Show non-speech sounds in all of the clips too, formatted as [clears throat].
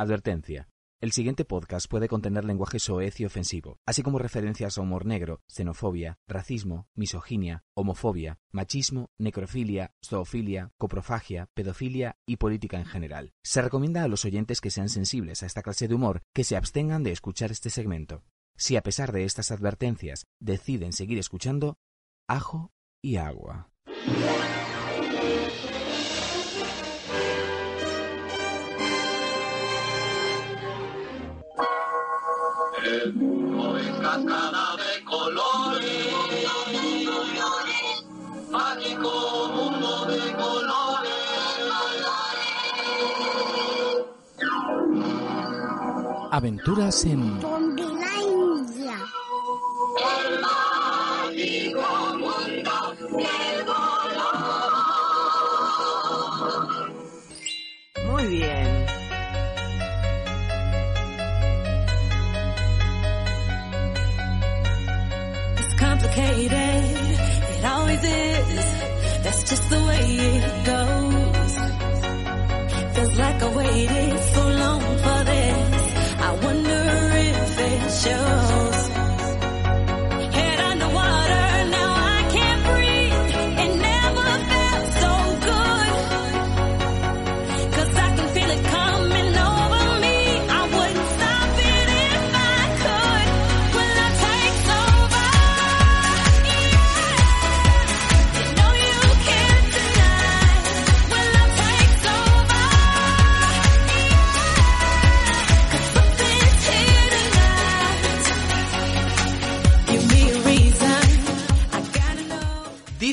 Advertencia. El siguiente podcast puede contener lenguaje soez y ofensivo, así como referencias a humor negro, xenofobia, racismo, misoginia, homofobia, machismo, necrofilia, zoofilia, coprofagia, pedofilia y política en general. Se recomienda a los oyentes que sean sensibles a esta clase de humor que se abstengan de escuchar este segmento. Si a pesar de estas advertencias deciden seguir escuchando, ajo y agua. El mundo es cascada de colores, mágico mundo de colores. Aventuras en Zombilandia. El mágico mundo del color. Muy bien. It always is. That's just the way it goes.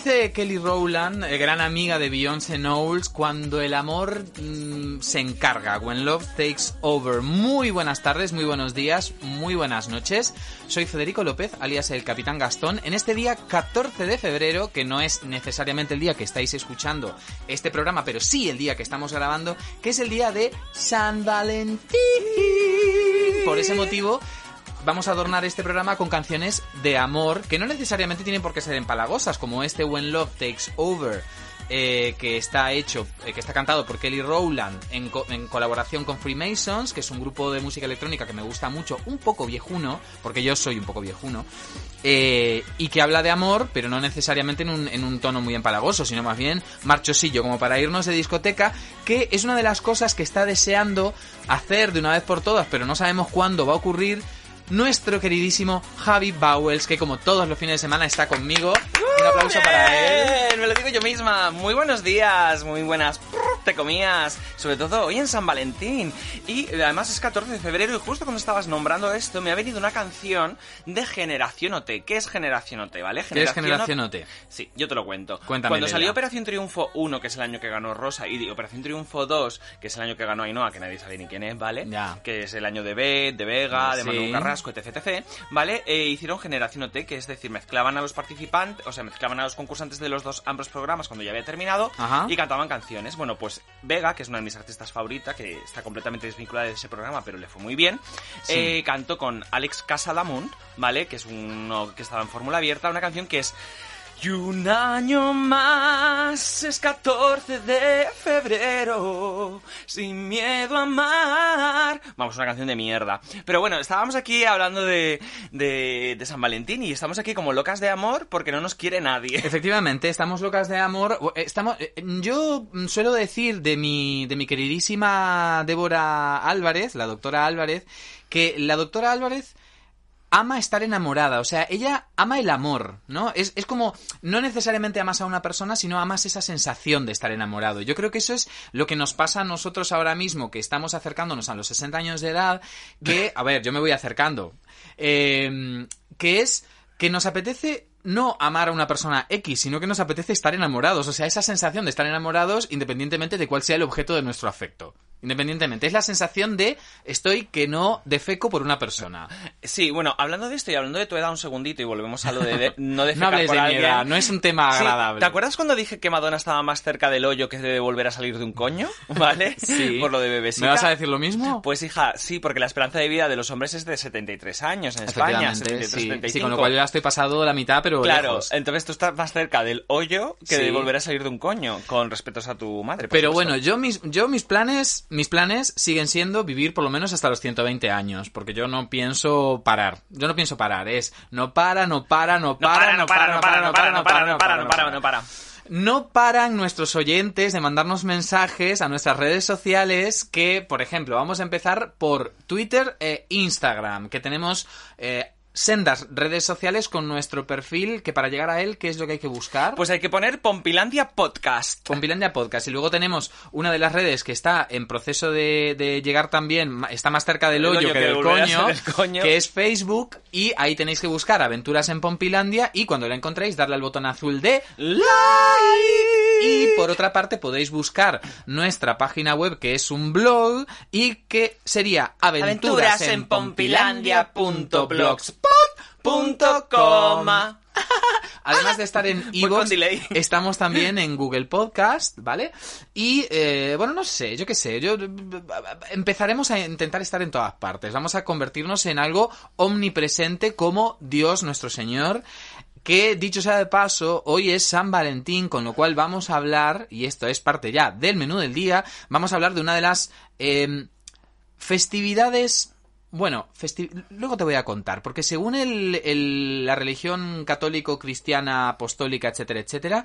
Dice Kelly Rowland, eh, gran amiga de Beyoncé Knowles, cuando el amor mm, se encarga, when love takes over. Muy buenas tardes, muy buenos días, muy buenas noches. Soy Federico López, alias el Capitán Gastón, en este día 14 de febrero, que no es necesariamente el día que estáis escuchando este programa, pero sí el día que estamos grabando, que es el día de San Valentín. Por ese motivo, vamos a adornar este programa con canciones de amor que no necesariamente tienen por qué ser empalagosas, como este When Love Takes Over. eh, que está hecho, eh, que está cantado por Kelly Rowland en, co- en colaboración con Freemasons, que es un grupo de música electrónica que me gusta mucho, un poco viejuno, porque yo soy un poco viejuno, eh, y que habla de amor, pero no necesariamente en un tono muy empalagoso, sino más bien marchosillo, como para irnos de discoteca, que es una de las cosas que está deseando hacer de una vez por todas, pero no sabemos cuándo va a ocurrir nuestro queridísimo Javi Bowles, que como todos los fines de semana está conmigo. Un aplauso para él. Bien, Me lo digo yo misma. Muy buenos días, muy buenas te comías, sobre todo hoy en San Valentín. Y eh, además es 14 de febrero y justo cuando estabas nombrando esto me ha venido una canción de Generación OT. ¿Qué es Generación OT, vale? ¿Qué es Generación OT? Sí, yo te lo cuento. Cuéntame, Cuando salió Operación Triunfo 1, que es el año que ganó Rosa, y Operación Triunfo 2, que es el año que ganó Ainhoa, que nadie sabe ni quién es, ¿vale? Ya. Que es el año de Bet, de Vega, de Sí. Manu Carrasco, etc, etc, ¿vale? Eh, hicieron Generación OT, que es decir, mezclaban a los participantes, o sea, mezclaban a los concursantes de los dos ambos programas cuando ya había terminado Ajá. y cantaban canciones. Bueno, pues Vega, que es una de mis artistas favoritas, que está completamente desvinculada de ese programa, pero le fue muy bien, Sí. eh, cantó con Alex Casadamunt, ¿vale? Que es uno que estaba en fórmula abierta, una canción que es y un año más es 14 de febrero, sin miedo a amar. Vamos, una canción de mierda. Pero bueno, estábamos aquí hablando de, de, de San Valentín y estamos aquí como locas de amor porque no nos quiere nadie. Efectivamente, estamos locas de amor. Eh, Estamos, eh, yo suelo decir de mi, de mi queridísima Débora Álvarez, la doctora Álvarez, que la doctora Álvarez ama estar enamorada, o sea, ella ama el amor, ¿no? Es, es como, no necesariamente amas a una persona, sino amas esa sensación de estar enamorado. Yo creo que eso es lo que nos pasa a nosotros ahora mismo, que estamos acercándonos a los 60 años de edad, que, a ver, yo me voy acercando, eh, que es que nos apetece no amar a una persona X, sino que nos apetece estar enamorados. O sea, esa sensación de estar enamorados independientemente de cuál sea el objeto de nuestro afecto. Independientemente. Es la sensación de estoy que no defeco por una persona. Sí, bueno, hablando de esto y hablando de tu edad un segundito y volvemos a lo de, de- no [laughs] defecar No hables por de mi alguien. edad, no es un tema Sí, agradable. ¿Te acuerdas cuando dije que Madonna estaba más cerca del hoyo que de volver a salir de un coño? [laughs] ¿Vale? Sí. Por lo de bebesita. ¿Me vas a decir lo mismo? Pues hija, sí, porque la esperanza de vida de los hombres es de 73 años en España. Efectivamente, 73, sí. 75. Sí, con lo cual yo ya estoy pasado la mitad, pero Claro, lejos. entonces tú estás más cerca del hoyo que de volver a salir de un coño, con respetos a tu madre. Pero supuesto. bueno, yo mis, yo mis planes, mis planes siguen siendo vivir por lo menos hasta los 120 años, porque yo no pienso parar. Yo no pienso parar, es no para, no para, no para, no para, no para, no para, no para, no para, no para, no para. No paran nuestros oyentes de mandarnos mensajes a nuestras redes sociales que, por ejemplo, vamos a empezar por Twitter e Instagram, que tenemos eh, sendas redes sociales con nuestro perfil, que para llegar a él, ¿qué es lo que hay que buscar? Pues hay que poner Pompilandia Podcast. Compilandia Podcast. Y luego tenemos una de las redes que está en proceso de, de llegar también, está más cerca del El hoyo, hoyo que que del coño, ser el coño. que es Facebook. Y ahí tenéis que buscar Aventuras en Pompilandia. Y cuando la encontréis, darle al botón azul de y por otra parte podéis buscar nuestra página web que es un blog y que sería Aventuras en pompilandia.blogspot.com [laughs] Además de estar en delay. [laughs] estamos también en Google Podcast, ¿vale? Y, eh, bueno, no sé, yo qué sé, yo empezaremos a intentar estar en todas partes. Vamos a convertirnos en algo omnipresente como Dios nuestro Señor. Que, dicho sea de paso, hoy es San Valentín, con lo cual vamos a hablar, y esto es parte ya del menú del día, vamos a hablar de una de las em, festividades bueno, luego te voy a contar, porque según el- la religión católico, cristiana, apostólica, etcétera, etcétera,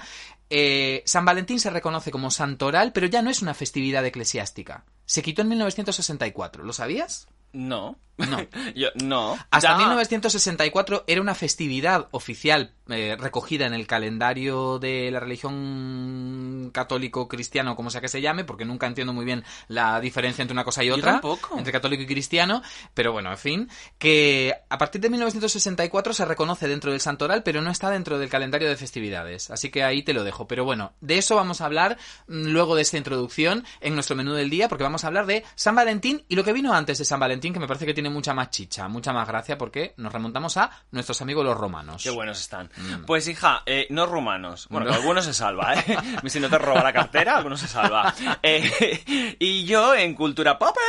eh, San Valentín se reconoce como santoral, pero ya no es una festividad eclesiástica. Se quitó en 1964, ¿lo sabías? No. No. [laughs] Yo, no. Hasta Ya. 1964 era una festividad oficial eh, recogida en el calendario de la religión católico cristiano, como sea que se llame, porque nunca entiendo muy bien la diferencia entre una cosa y otra, entre católico y cristiano, pero bueno, en fin, que a partir de 1964 se reconoce dentro del santoral, pero no está dentro del calendario de festividades, así que ahí te lo dejo. Pero bueno, de eso vamos a hablar mm, luego de esta introducción en nuestro menú del día, porque vamos a hablar de San Valentín y lo que vino antes de San Valentín, que me parece que tiene mucha más chicha, mucha más gracia, porque nos remontamos a nuestros amigos los romanos. Qué buenos están. Mm. Pues hija, eh, no rumanos. Bueno, No. que algunos se salva, ¿eh? [laughs] si no te roba la cartera, algunos se salva. Eh, y yo, en Cultura Popper,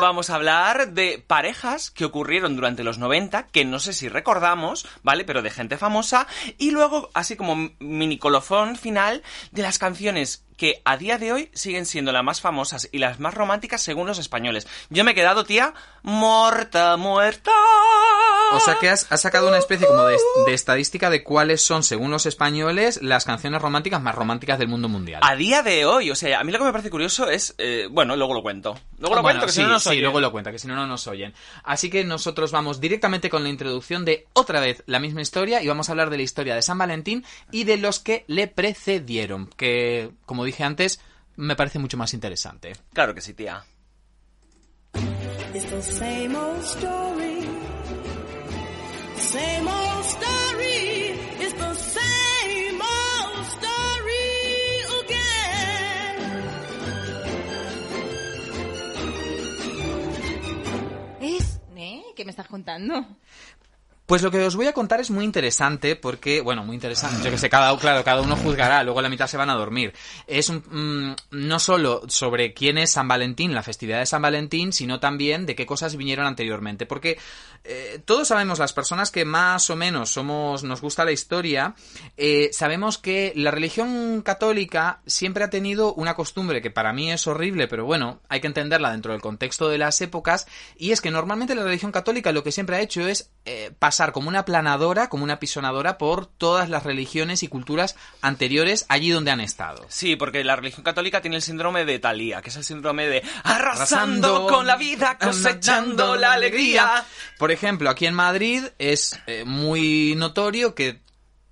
vamos a hablar de parejas que ocurrieron durante los 90, que no sé si recordamos, ¿vale? Pero de gente famosa. Y luego, así como mini colofón final, de las canciones que a día de hoy siguen siendo las más famosas y las más románticas según los españoles. Yo me he quedado, tía, muerta, muerta. O sea que has, has sacado una especie como de, de estadística de cuáles son, según los españoles, las canciones románticas más románticas del mundo mundial. A día de hoy, o sea, a mí lo que me parece curioso es, eh, bueno, luego lo cuento. Luego lo Bueno, cuento, que sí, si no nos sí, oyen. luego lo cuenta, que si no, no nos oyen. Así que nosotros vamos directamente con la introducción de otra vez la misma historia y vamos a hablar de la historia de San Valentín y de los que le precedieron, que, como dije antes, me parece mucho más interesante. Claro que sí, tía. ¿eh? ¿Qué me estás contando? Pues lo que os voy a contar es muy interesante porque, bueno, muy interesante. Yo que sé, cada, claro, cada uno juzgará, luego la mitad se van a dormir. Es un- mm, no solo sobre quién es San Valentín, la festividad de San Valentín, sino también de qué cosas vinieron anteriormente. Porque eh, todos sabemos, las personas que más o menos somos, nos gusta la historia, eh, sabemos que la religión católica siempre ha tenido una costumbre que para mí es horrible, pero bueno, hay que entenderla dentro del contexto de las épocas, y es que normalmente la religión católica lo que siempre ha hecho es eh, pasar como una planadora, como una pisonadora por todas las religiones y culturas anteriores allí donde han estado. Sí, porque la religión católica tiene el síndrome de Talía, que es el síndrome de Arrasando arrasando con la vida, cosechando la alegría. Por ejemplo, aquí en Madrid es eh, muy notorio que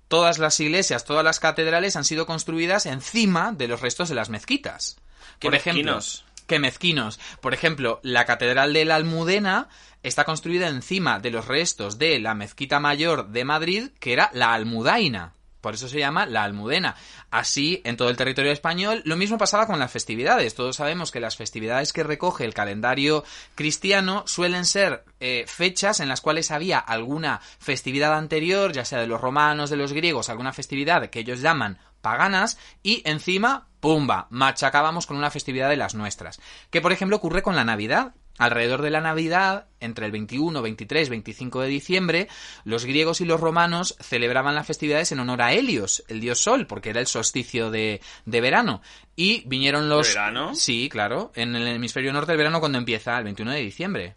todas las iglesias, todas las catedrales han sido construidas encima de los restos de las mezquitas. Por ejemplo, Qué mezquinos. Por ejemplo, la Catedral de la Almudena está construida encima de los restos de la Mezquita Mayor de Madrid, que era la Almudaina. Por eso se llama la Almudena. Así, en todo el territorio español, lo mismo pasaba con las festividades. Todos sabemos que las festividades que recoge el calendario cristiano suelen ser eh, fechas en las cuales había alguna festividad anterior, ya sea de los romanos, de los griegos, alguna festividad que ellos llaman paganas, y encima, ¡pumba!, machacábamos con una festividad de las nuestras. Que, por ejemplo, ocurre con la Navidad. Alrededor de la Navidad, entre el 21, 23, 25 de diciembre, los griegos y los romanos celebraban las festividades en honor a Helios, el dios Sol, porque era el solsticio de, de verano. Y vinieron los... ¿Verano? Sí, claro, en el hemisferio norte el verano cuando empieza, el 21 de diciembre.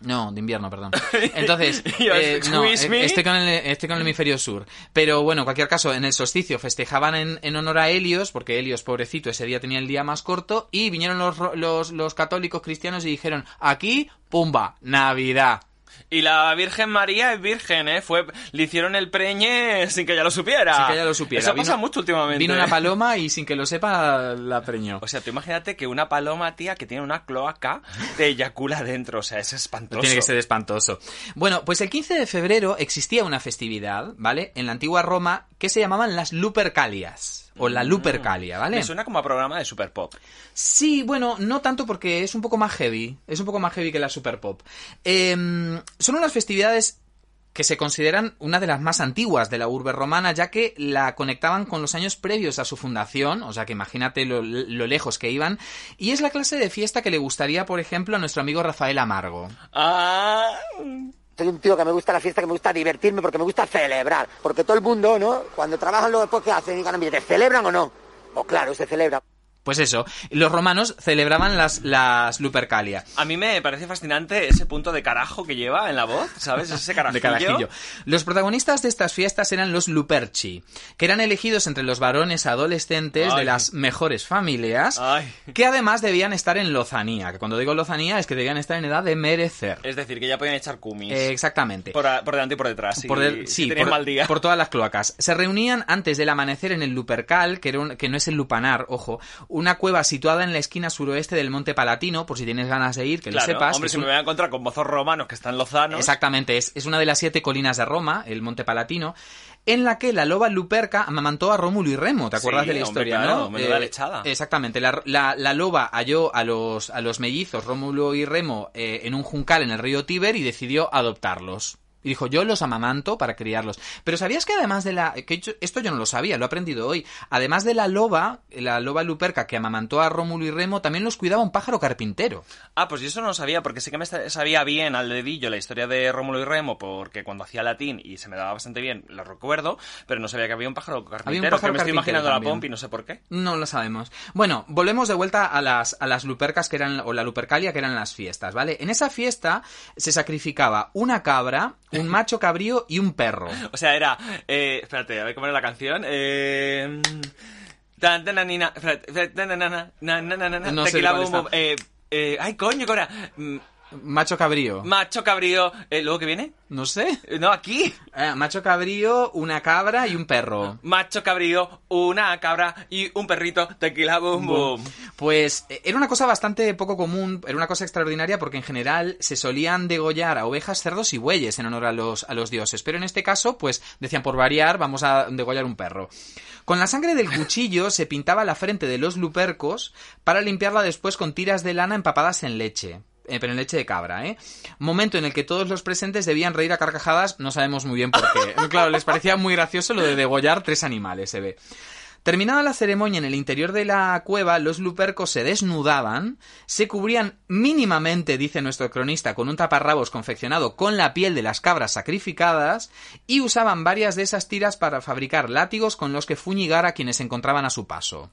No, de invierno, perdón. [laughs] Entonces, [laughs] eh, no, estoy con, el, estoy con el hemisferio sur. Pero bueno, en cualquier caso, en el solsticio festejaban en, en honor a Helios, porque Helios, pobrecito, ese día tenía el día más corto, y vinieron los, los, los católicos cristianos y dijeron, aquí, pumba, Navidad. Y la Virgen María es virgen, ¿eh? Fue, le hicieron el preñe sin que ella lo supiera. Sin que ella lo supiera. Eso Vino- pasa mucho últimamente. Vino una paloma y sin que lo sepa, la preñó. O sea, tú imagínate que una paloma, tía, que tiene una cloaca, te eyacula dentro. O sea, es espantoso. Tiene que ser espantoso. Bueno, pues el 15 de febrero existía una festividad, ¿vale? En la antigua Roma que se llamaban las Lupercalias. O la Lupercalia, ¿vale? Me suena como a programa de Super Pop. Sí, bueno, no tanto porque es un poco más heavy. Es un poco más heavy que la Super Pop. Em, son unas festividades que se consideran una de las más antiguas de la urbe romana, ya que la conectaban con los años previos a su fundación, o sea que imagínate lo, lo lejos que iban, y es la clase de fiesta que le gustaría, por ejemplo, a nuestro amigo Rafael Amargo. Ah, Soy un tío que me gusta la fiesta, que me gusta divertirme, porque me gusta celebrar. Porque todo el mundo, ¿no? Cuando trabajan luego después, ¿qué hacen? Y ganan billetes. ¿Celebran o no? Pues claro, se celebra. Pues eso, los romanos celebraban las, las Lupercalia. a mí me parece fascinante ese punto de carajo que lleva en la voz, ¿sabes? Ese [laughs] carajillo. De carajillo. Los protagonistas de estas fiestas eran los Luperci, que eran elegidos entre los varones adolescentes de las mejores familias, Ay. que además debían estar en lozanía. Que cuando digo lozanía es que debían estar en edad de merecer. Es decir, que ya podían echar cumis. Eh, exactamente. por, a- por delante y por detrás. Si, Por del- si sí, tenían por, mal día. por todas las cloacas. Se reunían antes del amanecer en el Lupercal, que, era un- que no es el Lupanar, ojo, una cueva situada en la esquina suroeste del Monte Palatino, por si tienes ganas de ir, que Claro, lo sepas. hombre, si un- me voy a encontrar con mozos romanos que están lozanos. Exactamente, es, es una de las siete colinas de Roma, el Monte Palatino, en la que la loba Luperca amamantó a Rómulo y Remo, ¿te acuerdas Sí, de la hombre, historia, claro, no? Eh. Exactamente, la, la- la loba halló a los, a los mellizos Rómulo y Remo eh, en un juncal en el río Tíber y decidió adoptarlos. Y dijo, yo los amamanto para criarlos. Pero ¿sabías que además de la... que esto yo no lo sabía, lo he aprendido hoy. Además de la loba, la loba luperca que amamantó a Rómulo y Remo, también los cuidaba un pájaro carpintero. Ah, pues yo eso no lo sabía, porque sí que me sa- sabía bien al dedillo la historia de Rómulo y Remo, porque cuando hacía latín y se me daba bastante bien, lo recuerdo, pero no sabía que había un pájaro carpintero, pájaro que me estoy imaginando la también. Pompi, no sé por qué. No lo sabemos. Bueno, volvemos de vuelta a las, a las lupercas que eran, o la lupercalia que eran las fiestas, ¿vale? En esa fiesta se sacrificaba una cabra, un macho cabrío y un perro. O sea, era... Eh, espérate, a ver cómo era la canción. Eh... No sé tequila, está. eh, eh, ay, coño. Mm, Macho cabrío. Macho cabrío... Eh, ¿Luego qué viene? No sé. Eh, No, aquí. Eh, macho cabrío, una cabra y un perro. Macho cabrío, una cabra y un perrito, tequila, bum, bum. Pues eh, era una cosa bastante poco común, era una cosa extraordinaria porque en general se solían degollar a ovejas, cerdos y bueyes en honor a los, a los dioses. Pero en este caso, pues decían por variar, vamos a degollar un perro. Con la sangre del cuchillo se pintaba la frente de los lupercos para limpiarla después con tiras de lana empapadas en leche. Eh, pero en leche de cabra, ¿eh? Momento en el que todos los presentes debían reír a carcajadas, no sabemos muy bien por qué. [laughs] Claro, les parecía muy gracioso lo de degollar tres animales, se ve. Terminada la ceremonia en el interior de la cueva, los lupercos se desnudaban, se cubrían mínimamente, dice nuestro cronista, con un taparrabos confeccionado con la piel de las cabras sacrificadas y usaban varias de esas tiras para fabricar látigos con los que fuñigar a quienes se encontraban a su paso.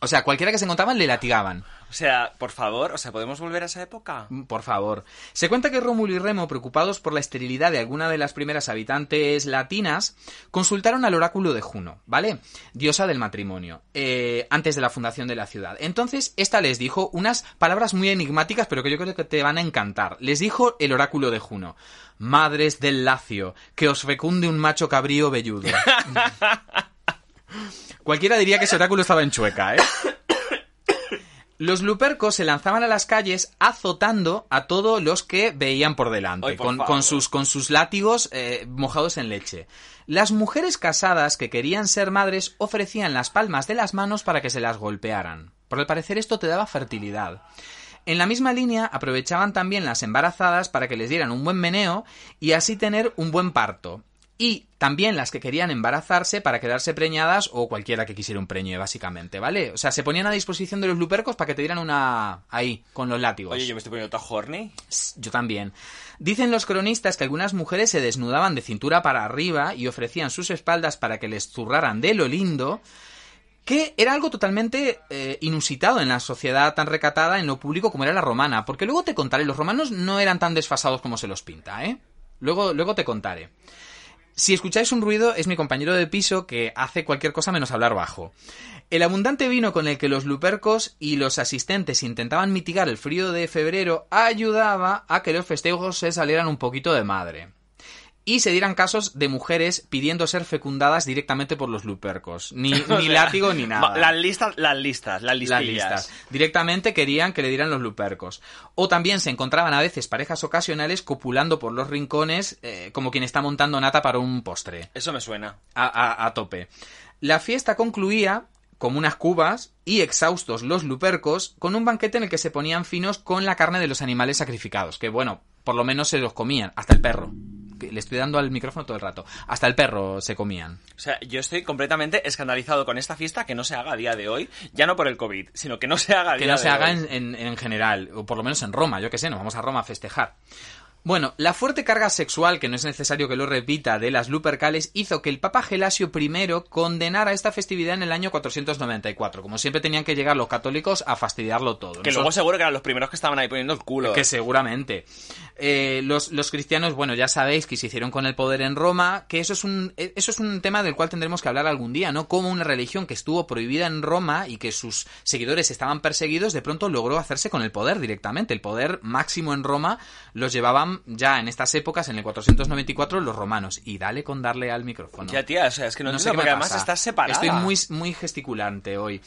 O sea, cualquiera que se encontraban le latigaban. O sea, por favor, o sea, ¿podemos volver a esa época? Por favor. Se cuenta que Rómulo y Remo, preocupados por la esterilidad de alguna de las primeras habitantes latinas, consultaron al oráculo de Juno, ¿vale? Diosa del matrimonio, eh, antes de la fundación de la ciudad. Entonces, esta les dijo unas palabras muy enigmáticas, pero que yo creo que te van a encantar. Les dijo el oráculo de Juno. Madres del Lacio, que os fecunde un macho cabrío velludo. [laughs] Cualquiera diría que ese oráculo estaba en chueca, ¿eh? Los lupercos se lanzaban a las calles azotando a todos los que veían por delante, Ay, por con, sus, con sus látigos eh, mojados en leche. Las mujeres casadas que querían ser madres ofrecían las palmas de las manos para que se las golpearan. Por al parecer esto te daba fertilidad. En la misma línea aprovechaban también las embarazadas para que les dieran un buen meneo y así tener un buen parto. Y también las que querían embarazarse para quedarse preñadas o cualquiera que quisiera un preño, básicamente, ¿vale? O sea, se ponían a disposición de los lupercos para que te dieran una... ahí, con los látigos. Oye, yo me estoy poniendo horny. Yo también. Dicen los cronistas que algunas mujeres se desnudaban de cintura para arriba y ofrecían sus espaldas para que les zurraran de lo lindo, que era algo totalmente eh, inusitado en la sociedad tan recatada en lo público como era la romana, porque luego te contaré, los romanos no eran tan desfasados como se los pinta, ¿eh? Luego, luego te contaré. Si escucháis un ruido, es mi compañero de piso que hace cualquier cosa menos hablar bajo. El abundante vino con el que los lupercos y los asistentes intentaban mitigar el frío de febrero ayudaba a que los festejos se salieran un poquito de madre. Y se dieran casos de mujeres pidiendo ser fecundadas directamente por los lupercos. Ni, [laughs] ni sea, látigo ni nada. Las listas, las listas, las listas. Directamente querían que le dieran los lupercos. O también se encontraban a veces parejas ocasionales copulando por los rincones, eh, como quien está montando nata para un postre. Eso me suena. A, a- a tope. La fiesta concluía como unas cubas y exhaustos los lupercos con un banquete en el que se ponían finos con la carne de los animales sacrificados, que bueno, por lo menos se los comían, hasta el perro. Le estoy dando al micrófono todo el rato. Hasta el perro se comían. O sea, yo estoy completamente escandalizado con esta fiesta que no se haga a día de hoy, ya no por el COVID, sino que no se haga a que día no se de haga hoy. en, en- en general, o por lo menos en Roma, yo que sé, nos vamos a Roma a festejar. Bueno, la fuerte carga sexual, que no es necesario que lo repita, de las Lupercales hizo que el Papa Gelasio I condenara esta festividad en el año 494. Como siempre tenían que llegar los católicos a fastidiarlo todo. Que Nosotros- luego seguro que eran los primeros que estaban ahí poniendo el culo. que seguramente. Eh, los, los cristianos, bueno, ya sabéis que se hicieron con el poder en Roma, que eso es un eh, eso es un tema del cual tendremos que hablar algún día, ¿no? Como una religión que estuvo prohibida en Roma y que sus seguidores estaban perseguidos, de pronto logró hacerse con el poder directamente. El poder máximo en Roma los llevaban ya en estas épocas, en el 494, los romanos. Y dale con darle al micrófono. Ya, tía, o sea, es que no, No sé qué porque me además pasa. estás separada. Estoy muy, muy gesticulante hoy.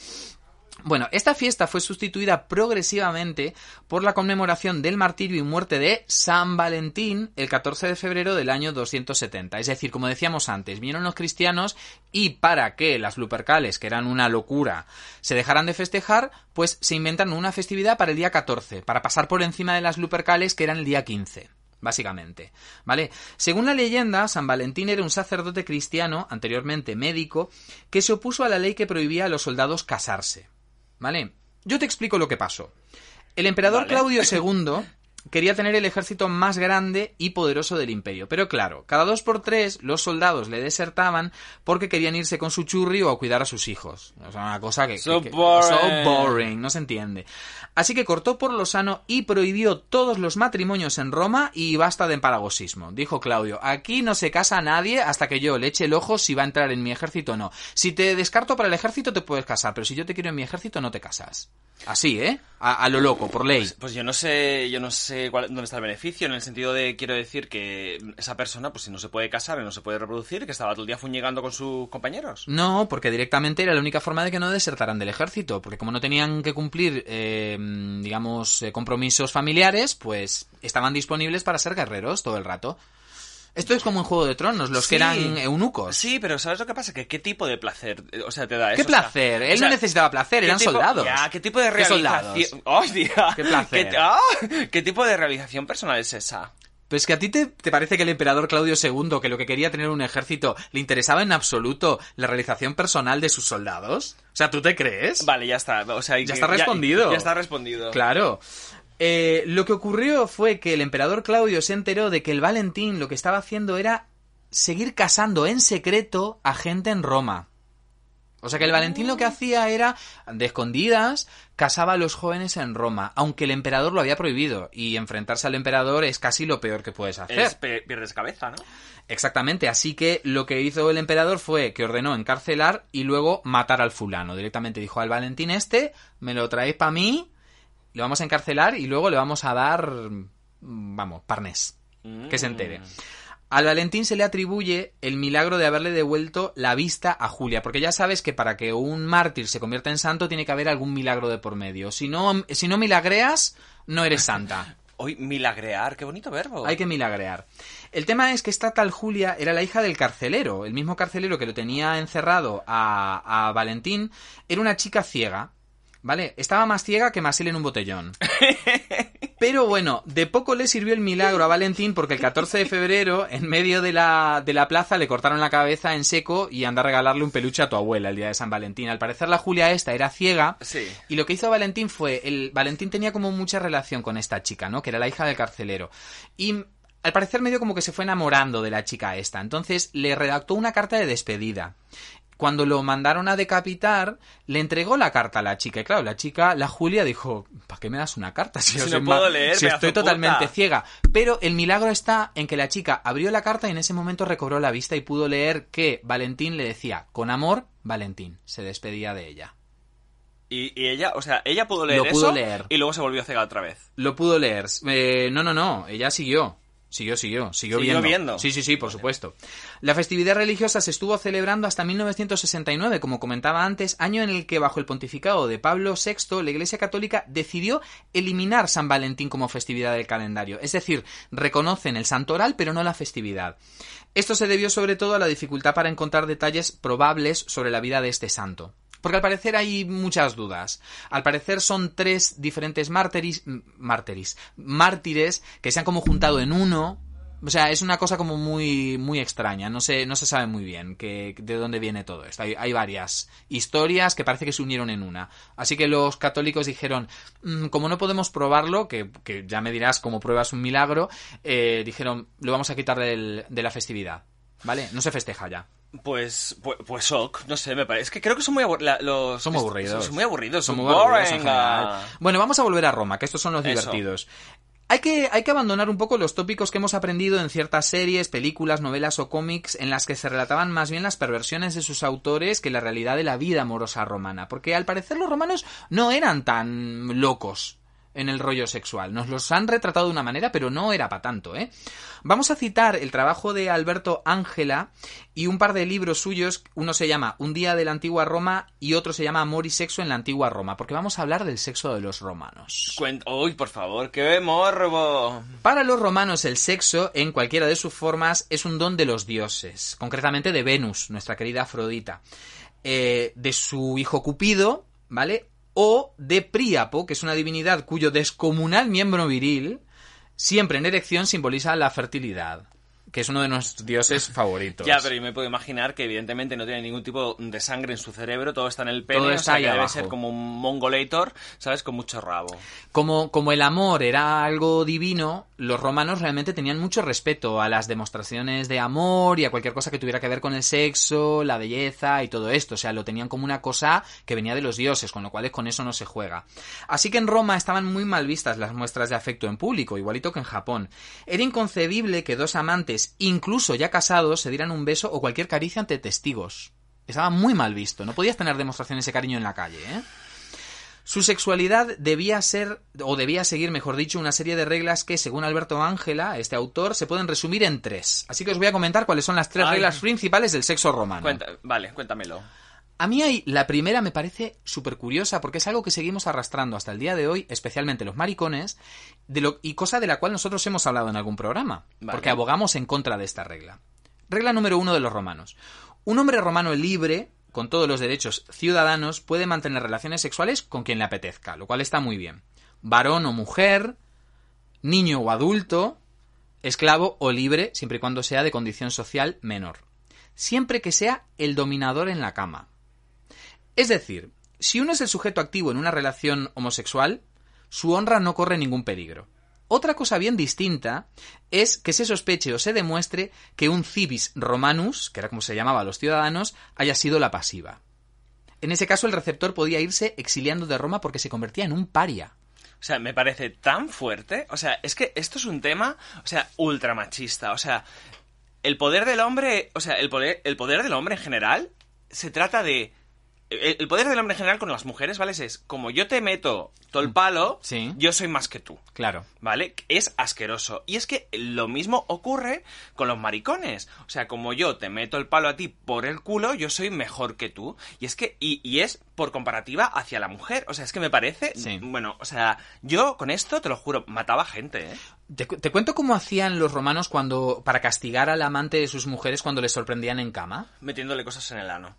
Bueno, esta fiesta fue sustituida progresivamente por la conmemoración del martirio y muerte de San Valentín el 14 de febrero del año 270. Es decir, como decíamos antes, vinieron los cristianos y para que las Lupercales, que eran una locura, se dejaran de festejar, pues se inventan una festividad para el día 14, para pasar por encima de las Lupercales, que eran el día 15 básicamente. ¿Vale? Según la leyenda, San Valentín era un sacerdote cristiano, anteriormente médico, que se opuso a la ley que prohibía a los soldados casarse. ¿Vale? Yo te explico lo que pasó. El emperador Vale. Claudio II [laughs] quería tener el ejército más grande y poderoso del imperio. Pero claro, cada dos por tres los soldados le desertaban porque querían irse con su churri o a cuidar a sus hijos. O sea, una cosa que... So que- que- boring. so boring, no se entiende. Así que cortó por lo sano y prohibió todos los matrimonios en Roma y basta de empalagosismo. Dijo Claudio, aquí no se casa nadie hasta que yo le eche el ojo si va a entrar en mi ejército o no. Si te descarto para el ejército te puedes casar, pero si yo te quiero en mi ejército no te casas. Así, ¿eh? A, a lo loco, por ley. Pues yo no sé, yo no sé cuál- dónde está el beneficio, en el sentido de, quiero decir, que esa persona, pues si no se puede casar y no se puede reproducir, que estaba todo el día fuñigando con sus compañeros. No, porque directamente era la única forma de que no desertaran del ejército, porque como no tenían que cumplir, eh, digamos, eh, compromisos familiares, pues estaban disponibles para ser guerreros todo el rato. Esto es como en Juego de Tronos, los que eran eunucos. Sí, pero ¿sabes lo que pasa? Que qué tipo de placer, o sea, te da eso. ¿Qué O sea, placer? o Él sea, no necesitaba placer, ¿qué eran tipo- soldados. Ya, ¿qué tipo de realización? ¡Hostia! Qué placer. ¿Qué, ah, ¿Qué tipo de realización personal es esa? Pero es que a ti te, te parece que el emperador Claudio II, que lo que quería tener un ejército, le interesaba en absoluto la realización personal de sus soldados. O sea, ¿tú te crees? Vale, ya está. O sea, Ya está respondido. Ya, está respondido. Claro. Eh, lo que ocurrió fue que el emperador Claudio se enteró de que el Valentín lo que estaba haciendo era seguir casando en secreto a gente en Roma. O sea que el Valentín lo que hacía era, de escondidas, casaba a los jóvenes en Roma, aunque el emperador lo había prohibido. Y enfrentarse al emperador es casi lo peor que puedes hacer. Es, pierdes cabeza, ¿no? Exactamente, así que lo que hizo el emperador fue que ordenó encarcelar y luego matar al fulano. Directamente dijo al Valentín este, me lo traéis para mí, le vamos a encarcelar y luego le vamos a dar, mm, vamos, parnés, que se entere. Al Valentín se le atribuye el milagro de haberle devuelto la vista a Julia, porque ya sabes que para que un mártir se convierta en santo tiene que haber algún milagro de por medio. Si no, si no milagreas, no eres santa. [laughs] Hoy, milagrear, qué bonito verbo. Hay que milagrear. El tema es que esta tal Julia era la hija del carcelero. El mismo carcelero que lo tenía encerrado a, a Valentín era una chica ciega. ¿Vale? Estaba más ciega que Masil en un botellón. [laughs] Pero bueno, de poco le sirvió el milagro a Valentín porque el 14 de febrero, en medio de la, de la plaza, le cortaron la cabeza en seco y anda a regalarle un peluche a tu abuela el día de San Valentín. Al parecer la Julia esta era ciega Sí. y lo que hizo Valentín fue, el Valentín tenía como mucha relación con esta chica, ¿no? Que era la hija del carcelero. Y al parecer medio como que se fue enamorando de la chica esta. Entonces le redactó una carta de despedida. Cuando lo mandaron a decapitar, le entregó la carta a la chica. Y claro, la chica, la Julia, dijo, ¿para qué me das una carta? Si, no puedo leer, si estoy puta". totalmente ciega. Pero el milagro está en que la chica abrió la carta y en ese momento recobró la vista y pudo leer que Valentín le decía, con amor, Valentín. Se despedía de ella. Y, y ella, o sea, ella pudo leer Lo pudo eso leer. y luego se volvió ciega otra vez. Lo pudo leer. Eh, no, no, no. Ella siguió. Siguió, siguió, siguió, Siguió viendo. viendo. Sí, sí, sí, por supuesto. La festividad religiosa se estuvo celebrando hasta 1969, como comentaba antes, año en el que bajo el pontificado de Pablo VI la Iglesia Católica decidió eliminar San Valentín como festividad del calendario. Es decir, reconocen el santoral pero no la festividad. Esto se debió sobre todo a la dificultad para encontrar detalles probables sobre la vida de este santo. Porque al parecer hay muchas dudas. Al parecer son tres diferentes mártiris, m- mártiris, mártires que se han como juntado en uno. O sea, es una cosa como muy, muy extraña. No se, no se sabe muy bien que, de dónde viene todo esto. Hay, varias historias que parece que se unieron en una. Así que los católicos dijeron, "Mm, como no podemos probarlo, que, que ya me dirás cómo pruebas un milagro, eh, dijeron, lo vamos a quitar de la festividad. ¿Vale? No se festeja ya. Pues, pues, pues ok, no sé, me parece. Es que creo que son muy aburridos. Los, Son muy aburridos. Son muy aburridos, Son muy aburridos en boring, general. ah. Bueno, vamos a volver a Roma, que estos son los Eso. divertidos. Hay que, hay que abandonar un poco los tópicos que hemos aprendido en ciertas series, películas, novelas o cómics en las que se relataban más bien las perversiones de sus autores que la realidad de la vida amorosa romana. Porque al parecer los romanos no eran tan locos en el rollo sexual. Nos los han retratado de una manera, pero no era para tanto, ¿eh? Vamos a citar el trabajo de Alberto Ángela y un par de libros suyos. Uno se llama Un día de la antigua Roma y otro se llama Amor y sexo en la antigua Roma, porque vamos a hablar del sexo de los romanos. Uy, por favor, qué morbo. Para los romanos el sexo, en cualquiera de sus formas, es un don de los dioses, concretamente de Venus, nuestra querida Afrodita, eh, de su hijo Cupido, ¿vale? O de Príapo, que es una divinidad cuyo descomunal miembro viril, siempre en erección, simboliza la fertilidad, que es uno de nuestros dioses [laughs] favoritos. Ya, pero yo me puedo imaginar que evidentemente no tiene ningún tipo de sangre en su cerebro, todo está en el pene, Todo o está sea ahí que debe abajo. ser como un mongolator, ¿sabes? Con mucho rabo. Como, como el amor era algo divino, los romanos realmente tenían mucho respeto a las demostraciones de amor y a cualquier cosa que tuviera que ver con el sexo, la belleza y todo esto. O sea, lo tenían como una cosa que venía de los dioses, con lo cual con eso no se juega. Así que en Roma estaban muy mal vistas las muestras de afecto en público, igualito que en Japón. Era inconcebible que dos amantes, incluso ya casados, se dieran un beso o cualquier caricia ante testigos. Estaba muy mal visto. No podías tener demostraciones de cariño en la calle, ¿eh? Su sexualidad debía ser, o debía seguir, mejor dicho, una serie de reglas que, según Alberto Ángela, este autor, se pueden resumir en tres. Así que os voy a comentar cuáles son las tres Ay. reglas principales del sexo romano. Cuenta- vale, cuéntamelo. A mí hay, la primera me parece súper curiosa porque es algo que seguimos arrastrando hasta el día de hoy, especialmente los maricones, de lo, y cosa de la cual nosotros hemos hablado en algún programa, Vale. porque abogamos en contra de esta regla. Regla número uno de los romanos. Un hombre romano libre, con todos los derechos ciudadanos, puede mantener relaciones sexuales con quien le apetezca, lo cual está muy bien. Varón o mujer, niño o adulto, esclavo o libre, siempre y cuando sea de condición social menor. Siempre que sea el dominador en la cama. Es decir, si uno es el sujeto activo en una relación homosexual, su honra no corre ningún peligro. Otra cosa bien distinta es que se sospeche o se demuestre que un civis romanus, que era como se llamaba a los ciudadanos, haya sido la pasiva. En ese caso el receptor podía irse exiliando de Roma porque se convertía en un paria. O sea, me parece tan fuerte. O sea, es que esto es un tema, o sea, ultra machista. O sea, el poder del hombre, o sea, el poder, el poder del hombre en general se trata de El, el poder del hombre en general con las mujeres, ¿vale? Es como yo te meto todo el palo, Sí. yo soy más que tú. Claro. ¿Vale? Es asqueroso. Y es que lo mismo ocurre con los maricones. O sea, como yo te meto el palo a ti por el culo, yo soy mejor que tú. Y es que, y, y es por comparativa hacia la mujer. O sea, es que me parece. Sí. Bueno, o sea, yo con esto, te lo juro, mataba gente, ¿eh? Te, te cuento cómo hacían los romanos cuando para castigar al amante de sus mujeres cuando les sorprendían en cama. Metiéndole cosas en el ano.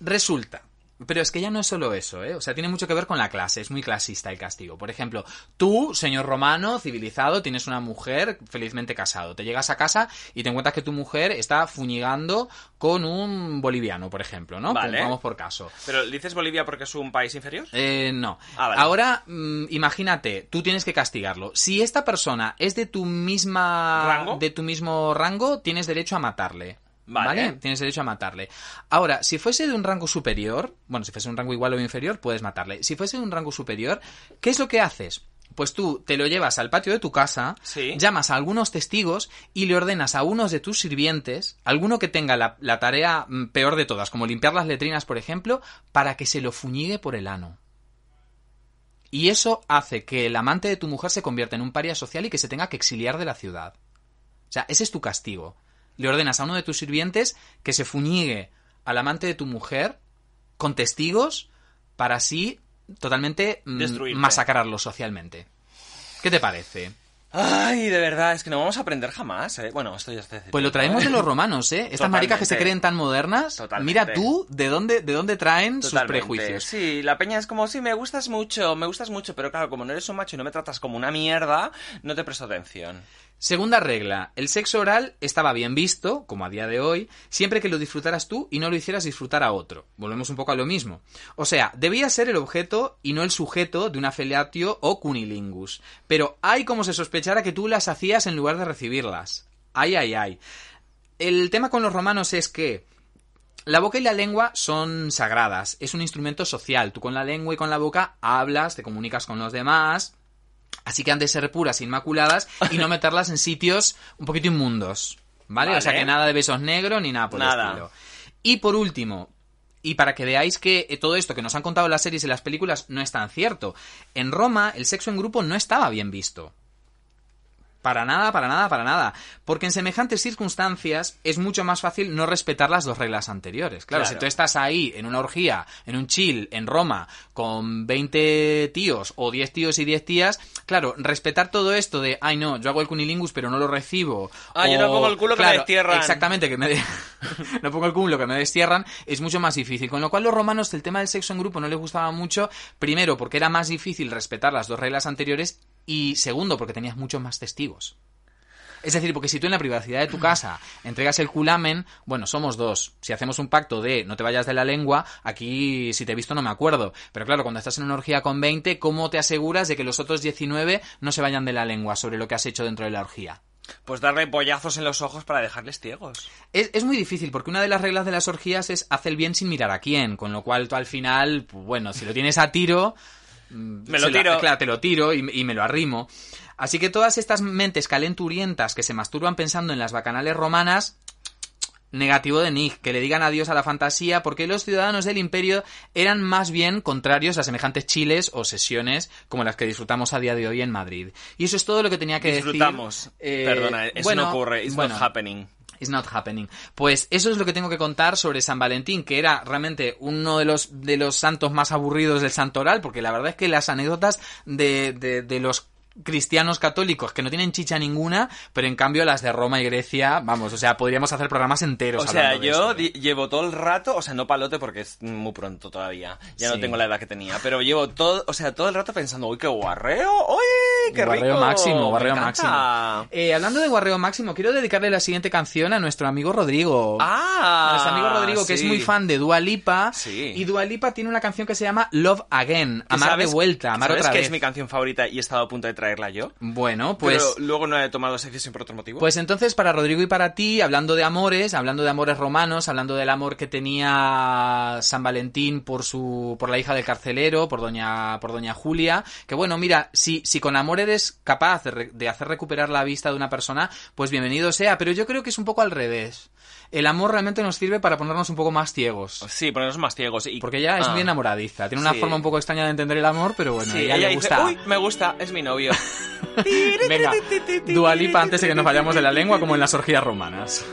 Resulta. Pero es que ya no es solo eso, ¿eh? O sea, tiene mucho que ver con la clase, es muy clasista el castigo. Por ejemplo, tú, señor romano, civilizado, tienes una mujer felizmente casado. Te llegas a casa y te encuentras que tu mujer está fuñigando con un boliviano, por ejemplo, ¿no? Vale. Vamos por caso. ¿Pero dices Bolivia porque es un país inferior? Eh, no. Ah, vale. Ahora, mm, imagínate, tú tienes que castigarlo. Si esta persona es de tu misma ¿Rango? de tu mismo rango, tienes derecho a matarle. Vale. Tienes derecho a matarle. Ahora, si fuese de un rango superior, bueno, si fuese un rango igual o inferior, puedes matarle. Si fuese de un rango superior, ¿qué es lo que haces? Pues tú te lo llevas al patio de tu casa, Sí. llamas a algunos testigos y le ordenas a unos de tus sirvientes, alguno que tenga la, la tarea mm, peor de todas, como limpiar las letrinas, por ejemplo, para que se lo fuñigue por el ano. Y eso hace que el amante de tu mujer se convierta en un paria social y que se tenga que exiliar de la ciudad. O sea, ese es tu castigo. Le ordenas a uno de tus sirvientes que se fuñigue al amante de tu mujer con testigos para así totalmente mm, Destruirte. masacrarlo socialmente. ¿Qué te parece? Ay, de verdad, es que no vamos a aprender jamás, ¿eh? Bueno, esto ya está Pues lo traemos de los romanos, ¿eh? Estas maricas que se creen tan modernas. Totalmente. Mira tú de dónde, de dónde traen sus prejuicios. Sí, la peña es como, sí, me gustas mucho, me gustas mucho, pero claro, como no eres un macho y no me tratas como una mierda, no te presto atención. Segunda regla, el sexo oral estaba bien visto, como a día de hoy, siempre que lo disfrutaras tú y no lo hicieras disfrutar a otro. Volvemos un poco a lo mismo. O sea, debía ser el objeto y no el sujeto de una felatio o cunilingus. Pero hay como se sospechara que tú las hacías en lugar de recibirlas. Ay, ay, ay. El tema con los romanos es que la boca y la lengua son sagradas, es un instrumento social. Tú con la lengua y con la boca hablas, te comunicas con los demás, así que han de ser puras, e inmaculadas y no [laughs] meterlas en sitios un poquito inmundos. ¿Vale? O sea que nada de besos negros ni nada por el estilo. Y por último, y para que veáis que eh, todo esto que nos han contado las series y las películas no es tan cierto, en Roma el sexo en grupo no estaba bien visto. Para nada, para nada, para nada. Porque en semejantes circunstancias es mucho más fácil no respetar las dos reglas anteriores. Claro, Claro. si tú estás ahí en una orgía, en un chill, en Roma, con 20 tíos o 10 tíos y 10 tías, claro, respetar todo esto de, ay no, yo hago el cunilingus pero no lo recibo. Ah, yo no pongo el culo que me destierran. Exactamente, que me de- [laughs] no pongo el culo que me destierran, es mucho más difícil. Con lo cual los romanos el tema del sexo en grupo no les gustaba mucho, primero porque era más difícil respetar las dos reglas anteriores y segundo porque tenías muchos más testigos. Es decir, porque si tú en la privacidad de tu casa [clears throat] entregas el culamen, bueno, somos dos. Si hacemos un pacto de no te vayas de la lengua, aquí si te he visto no me acuerdo. Pero claro, cuando estás en una orgía con 20, ¿cómo te aseguras de que los otros 19 no se vayan de la lengua sobre lo que has hecho dentro de la orgía? Pues darle pollazos en los ojos para dejarles ciegos. Es, es muy difícil porque una de las reglas de las orgías es hacer el bien sin mirar a quién, con lo cual tú al final, pues, bueno, si lo tienes a tiro, Me lo la- tiro. claro, te lo tiro y, y me lo arrimo. Así que todas estas mentes calenturientas que se masturban pensando en las bacanales romanas, negativo de Nick, que le digan adiós a la fantasía, porque los ciudadanos del imperio eran más bien contrarios a semejantes chiles o sesiones como las que disfrutamos a día de hoy en Madrid. Y eso es todo lo que tenía que Disfrutamos. decir. Eh, Perdona, eso bueno, no ocurre. It's bueno, not happening. Not happening. Pues eso es lo que tengo que contar sobre San Valentín, que era realmente uno de los, de los santos más aburridos del santoral, porque la verdad es que las anécdotas de, de, de los cristianos católicos que no tienen chicha ninguna, pero en cambio las de Roma y Grecia, vamos, o sea, podríamos hacer programas enteros. O sea, de yo esto. di- llevo todo el rato, o sea, no palote porque es muy pronto todavía. Ya no tengo la edad que tenía, pero llevo todo, o sea, todo el rato pensando, uy, qué guarreo, uy, qué rico. Guarreo máximo, me guarreo encanta". máximo. Eh, hablando de guarreo máximo, quiero dedicarle la siguiente canción a nuestro amigo Rodrigo. Ah, A nuestro amigo Rodrigo, que es muy fan de Dua Lipa. Sí. Y Dua Lipa tiene una canción que se llama Love Again, ¿Que Amar de vuelta, amar ¿Sabes otra que vez. es mi canción favorita y he estado a punto de traerla yo? Bueno, pues... Pero luego no he tomado esa decisión por otro motivo. Pues entonces, para Rodrigo y para ti, hablando de amores, hablando de amores romanos, hablando del amor que tenía San Valentín por su, por la hija del carcelero, por doña, por doña Julia, que bueno, mira, si, si con amor eres capaz de, re- de hacer recuperar la vista de una persona, pues bienvenido sea. Pero yo creo que es un poco al revés. El amor realmente nos sirve para ponernos un poco más ciegos. Sí, ponernos más ciegos. Y... Porque ella es Ah. muy enamoradiza. Tiene una Sí. forma un poco extraña de entender el amor, pero bueno, Sí, ella, ella le dice, gusta. uy, me gusta, es mi novio. [laughs] Venga, Dualipa antes de que nos vayamos de la lengua como en las orgías romanas.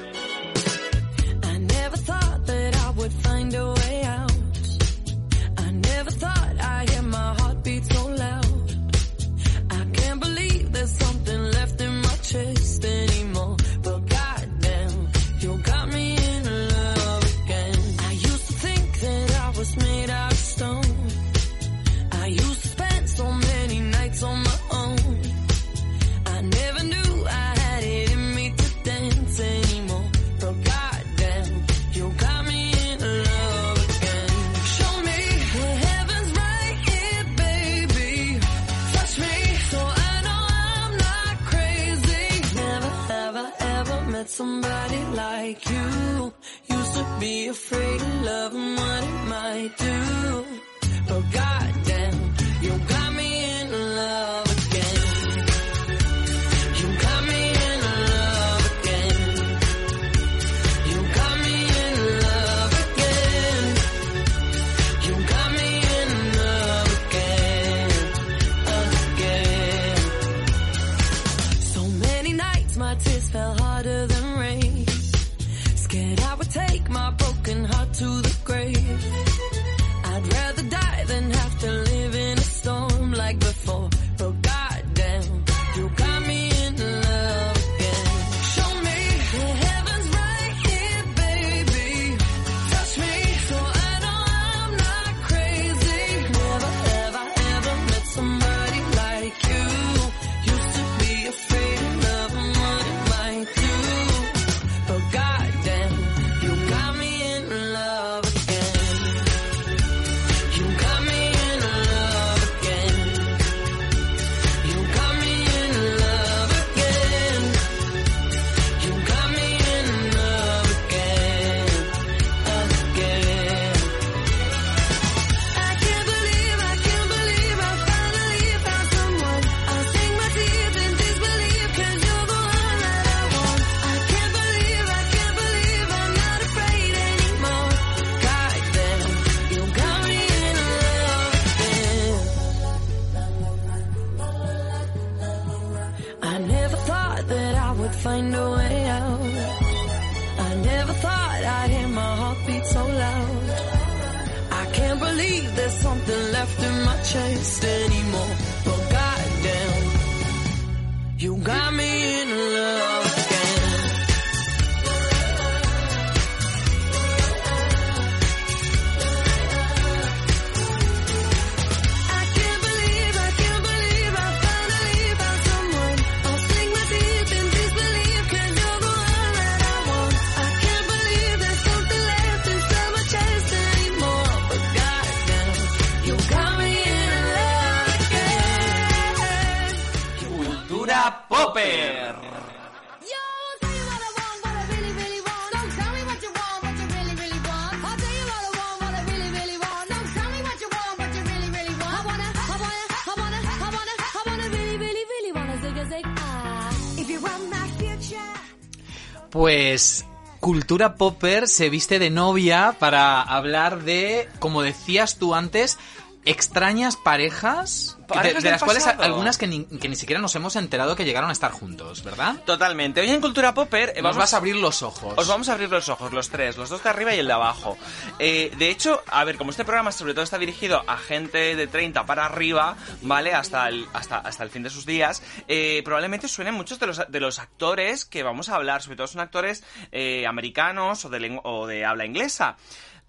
Pues Cultura Popper se viste de novia para hablar de, como decías tú antes, extrañas parejas, de, de las cuales pasado. algunas que ni, que ni siquiera nos hemos enterado que llegaron a estar juntos, ¿verdad? Totalmente. Hoy en Cultura Popper eh, Nos vamos vas a abrir los ojos. Os vamos a abrir los ojos, los tres, los dos de arriba y el de abajo. Eh, de hecho, a ver, como este programa sobre todo está dirigido a gente de 30 para arriba, ¿vale? Hasta el, hasta, hasta el fin de sus días, eh, probablemente suenen muchos de los, de los actores que vamos a hablar, sobre todo son actores eh, americanos o de, o de habla inglesa.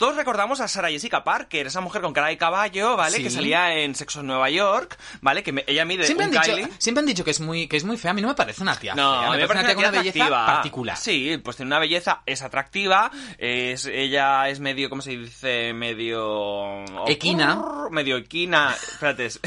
Todos recordamos a Sarah Jessica Parker, esa mujer con cara de caballo, ¿vale? Sí. Que salía en Sexo en Nueva York, ¿vale? Que me- ella mide Siempre han, un dicho, Kylie. siempre han dicho que es muy que es muy fea. A mí no me parece una tía No, fea. a mí me parece una tía con una belleza atractiva. particular. Sí, pues tiene una belleza, es atractiva, es ella es medio, ¿cómo se dice? Medio... Equina. Medio equina, espérate. [laughs]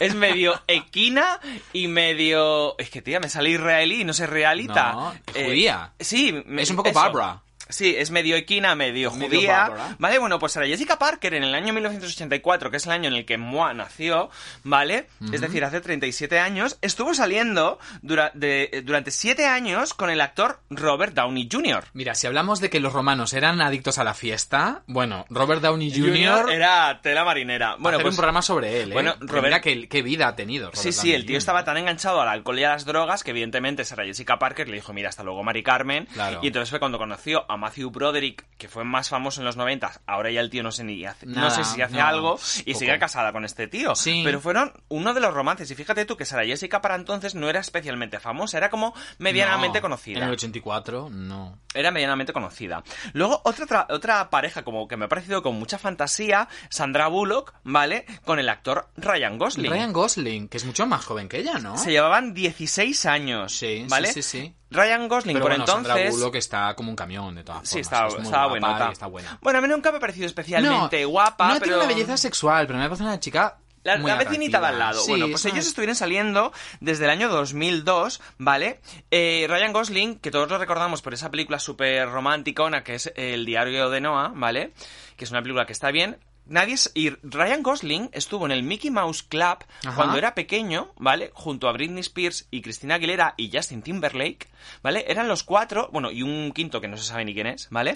Es, medio equina y medio... Es que, tía, me sale israelí no sé realita. No, judía. sí. me- Es un poco eso. Barbara. Sí, es medio equina, medio, Medio judía. bárbara. ¿Vale? Bueno, pues Sarah Jessica Parker en el año 1984, que es el año en el que Moa nació, ¿vale? Es decir, hace 37 años, estuvo saliendo dura- de- eh, durante 7 años con el actor Robert Downey Jr. Mira, si hablamos de que los romanos eran adictos a la fiesta, bueno, Robert Downey Jr. era tela marinera. bueno, hacer pues un programa sobre él, ¿eh? bueno, Robert- mira qué, qué vida ha tenido. Robert Sí, sí, Downey el tío Jr. estaba tan enganchado al alcohol y a las drogas que evidentemente Sarah Jessica Parker le dijo, mira, hasta luego Mari Carmen. Claro. Y entonces fue cuando conoció a Matthew Broderick, que fue más famoso en los 90. Ahora ya el tío no sé ni hace, no sé si hace no, algo y poco. sigue casada con este tío. Sí. Pero fueron uno de los romances. Y fíjate tú que Sarah Jessica para entonces no era especialmente famosa, era como medianamente No, conocida. En el 84, no. Era medianamente conocida. Luego, otra, tra- otra pareja como que me ha parecido con mucha fantasía, Sandra Bullock, ¿vale? Con el actor Ryan Gosling. Ryan Gosling, que es mucho más joven que ella, ¿no? Se llevaban 16 años, Sí, ¿vale? sí, sí, sí. Ryan Gosling Pero por bueno, Sandra entonces... Bullock está como un camión, de todas Sí, formas. es muy estaba guapa buenota. y está buena. Bueno, a mí nunca me ha parecido especialmente guapa, no pero... tiene una belleza sexual, pero me parece una chica La, la vecinita de al lado. Sí, bueno, pues es ellos estuvieron saliendo desde el año 2002, ¿vale? Eh, Ryan Gosling, que todos lo recordamos por esa película súper romanticona que es El diario de Noah, ¿vale? Que es una película que está bien. Nadie es- y Ryan Gosling estuvo en el Mickey Mouse Club Ajá. cuando era pequeño, ¿vale? Junto a Britney Spears y Christina Aguilera y Justin Timberlake, ¿vale? Eran los cuatro, bueno, y un quinto que no se sabe ni quién es, ¿vale?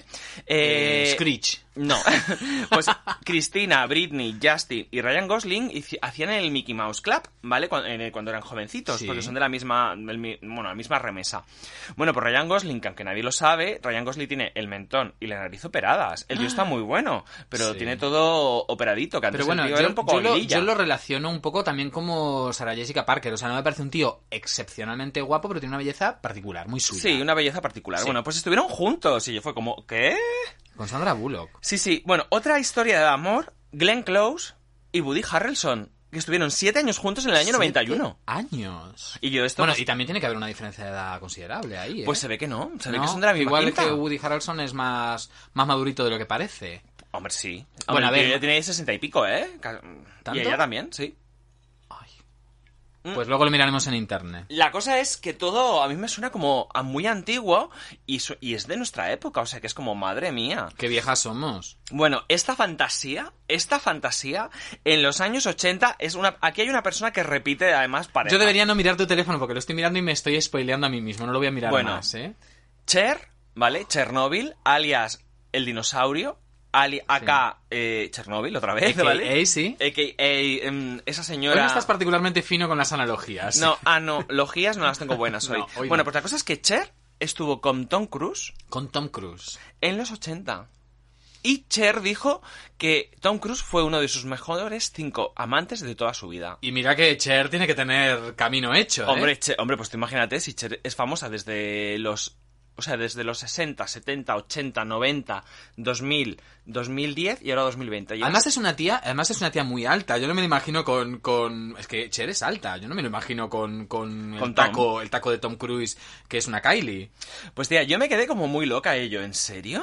Eh, Eh, Screech. No. [laughs] Pues Cristina, Britney, Justin y Ryan Gosling hacían el Mickey Mouse Club, ¿vale? Cuando, eran jovencitos, Sí. porque son de la misma, del bueno, la misma remesa. Bueno, pues Ryan Gosling, que aunque nadie lo sabe, Ryan Gosling tiene el mentón y la nariz operadas. El tío está muy bueno, pero Sí. tiene todo operadito, que antes Pero bueno, el tío yo, era un poco yo lo, yo lo relaciono un poco también como Sarah Jessica Parker. O sea, no me parece un tío excepcionalmente guapo, pero tiene una belleza particular, muy suya. Sí, una belleza particular. Sí. Bueno, pues estuvieron juntos y yo fue como, ¿qué? Con Sandra Bullock. Sí, sí. Bueno, otra historia de amor, Glenn Close y Woody Harrelson, que estuvieron siete años juntos en el año 91. años. Y yo esto... Bueno, pues, y también tiene que haber una diferencia de edad considerable ahí, ¿eh? pues se ve que no, se ve No, que son de la misma Igual quinta. que Woody Harrelson es más, más madurito de lo que parece. Hombre, sí. Bueno, Hombre, a ver, el tío no- tiene sesenta y pico, ¿eh? ¿Tanto? Y ella también, sí. Mm. Pues luego lo miraremos en internet. La cosa es que todo a mí me suena como a muy antiguo y, su- y es de nuestra época, o sea que es como, madre mía. Qué viejas somos. Bueno, esta fantasía, esta fantasía, en los años 80 es una... Aquí hay una persona que repite además pareja. Yo debería no mirar tu teléfono porque lo estoy mirando y me estoy spoileando a mí mismo. No lo voy a mirar Bueno. más, ¿eh? Cher, ¿vale? Chernobyl, alias el dinosaurio, ali acá eh, Chernobyl otra vez, AKA, ¿vale? sí. AKA, em, esa Hoy señora... no estás particularmente fino con las analogías. No, analogías no las tengo buenas [laughs] hoy. No, hoy bueno, no. pues la cosa es que Cher estuvo con Tom Cruise Con Tom Cruise. en los 80. Y Cher dijo que Tom Cruise fue uno de sus mejores cinco amantes de toda su vida. Y mira que Cher tiene que tener camino hecho, ¿eh? Hombre, Cher- hombre, pues tú imagínate si Cher es famosa desde los... O sea, desde los 60, 70, 80, 90, 2000, 2010 y ahora 2020. Y Además es una tía, además es una tía muy alta. Yo no me lo imagino con, con es que Cher es alta. Yo no me lo imagino con, con, el Con taco, el taco de Tom Cruise, que es una Kylie. Pues tía, yo me quedé como muy loca ello. ¿En serio?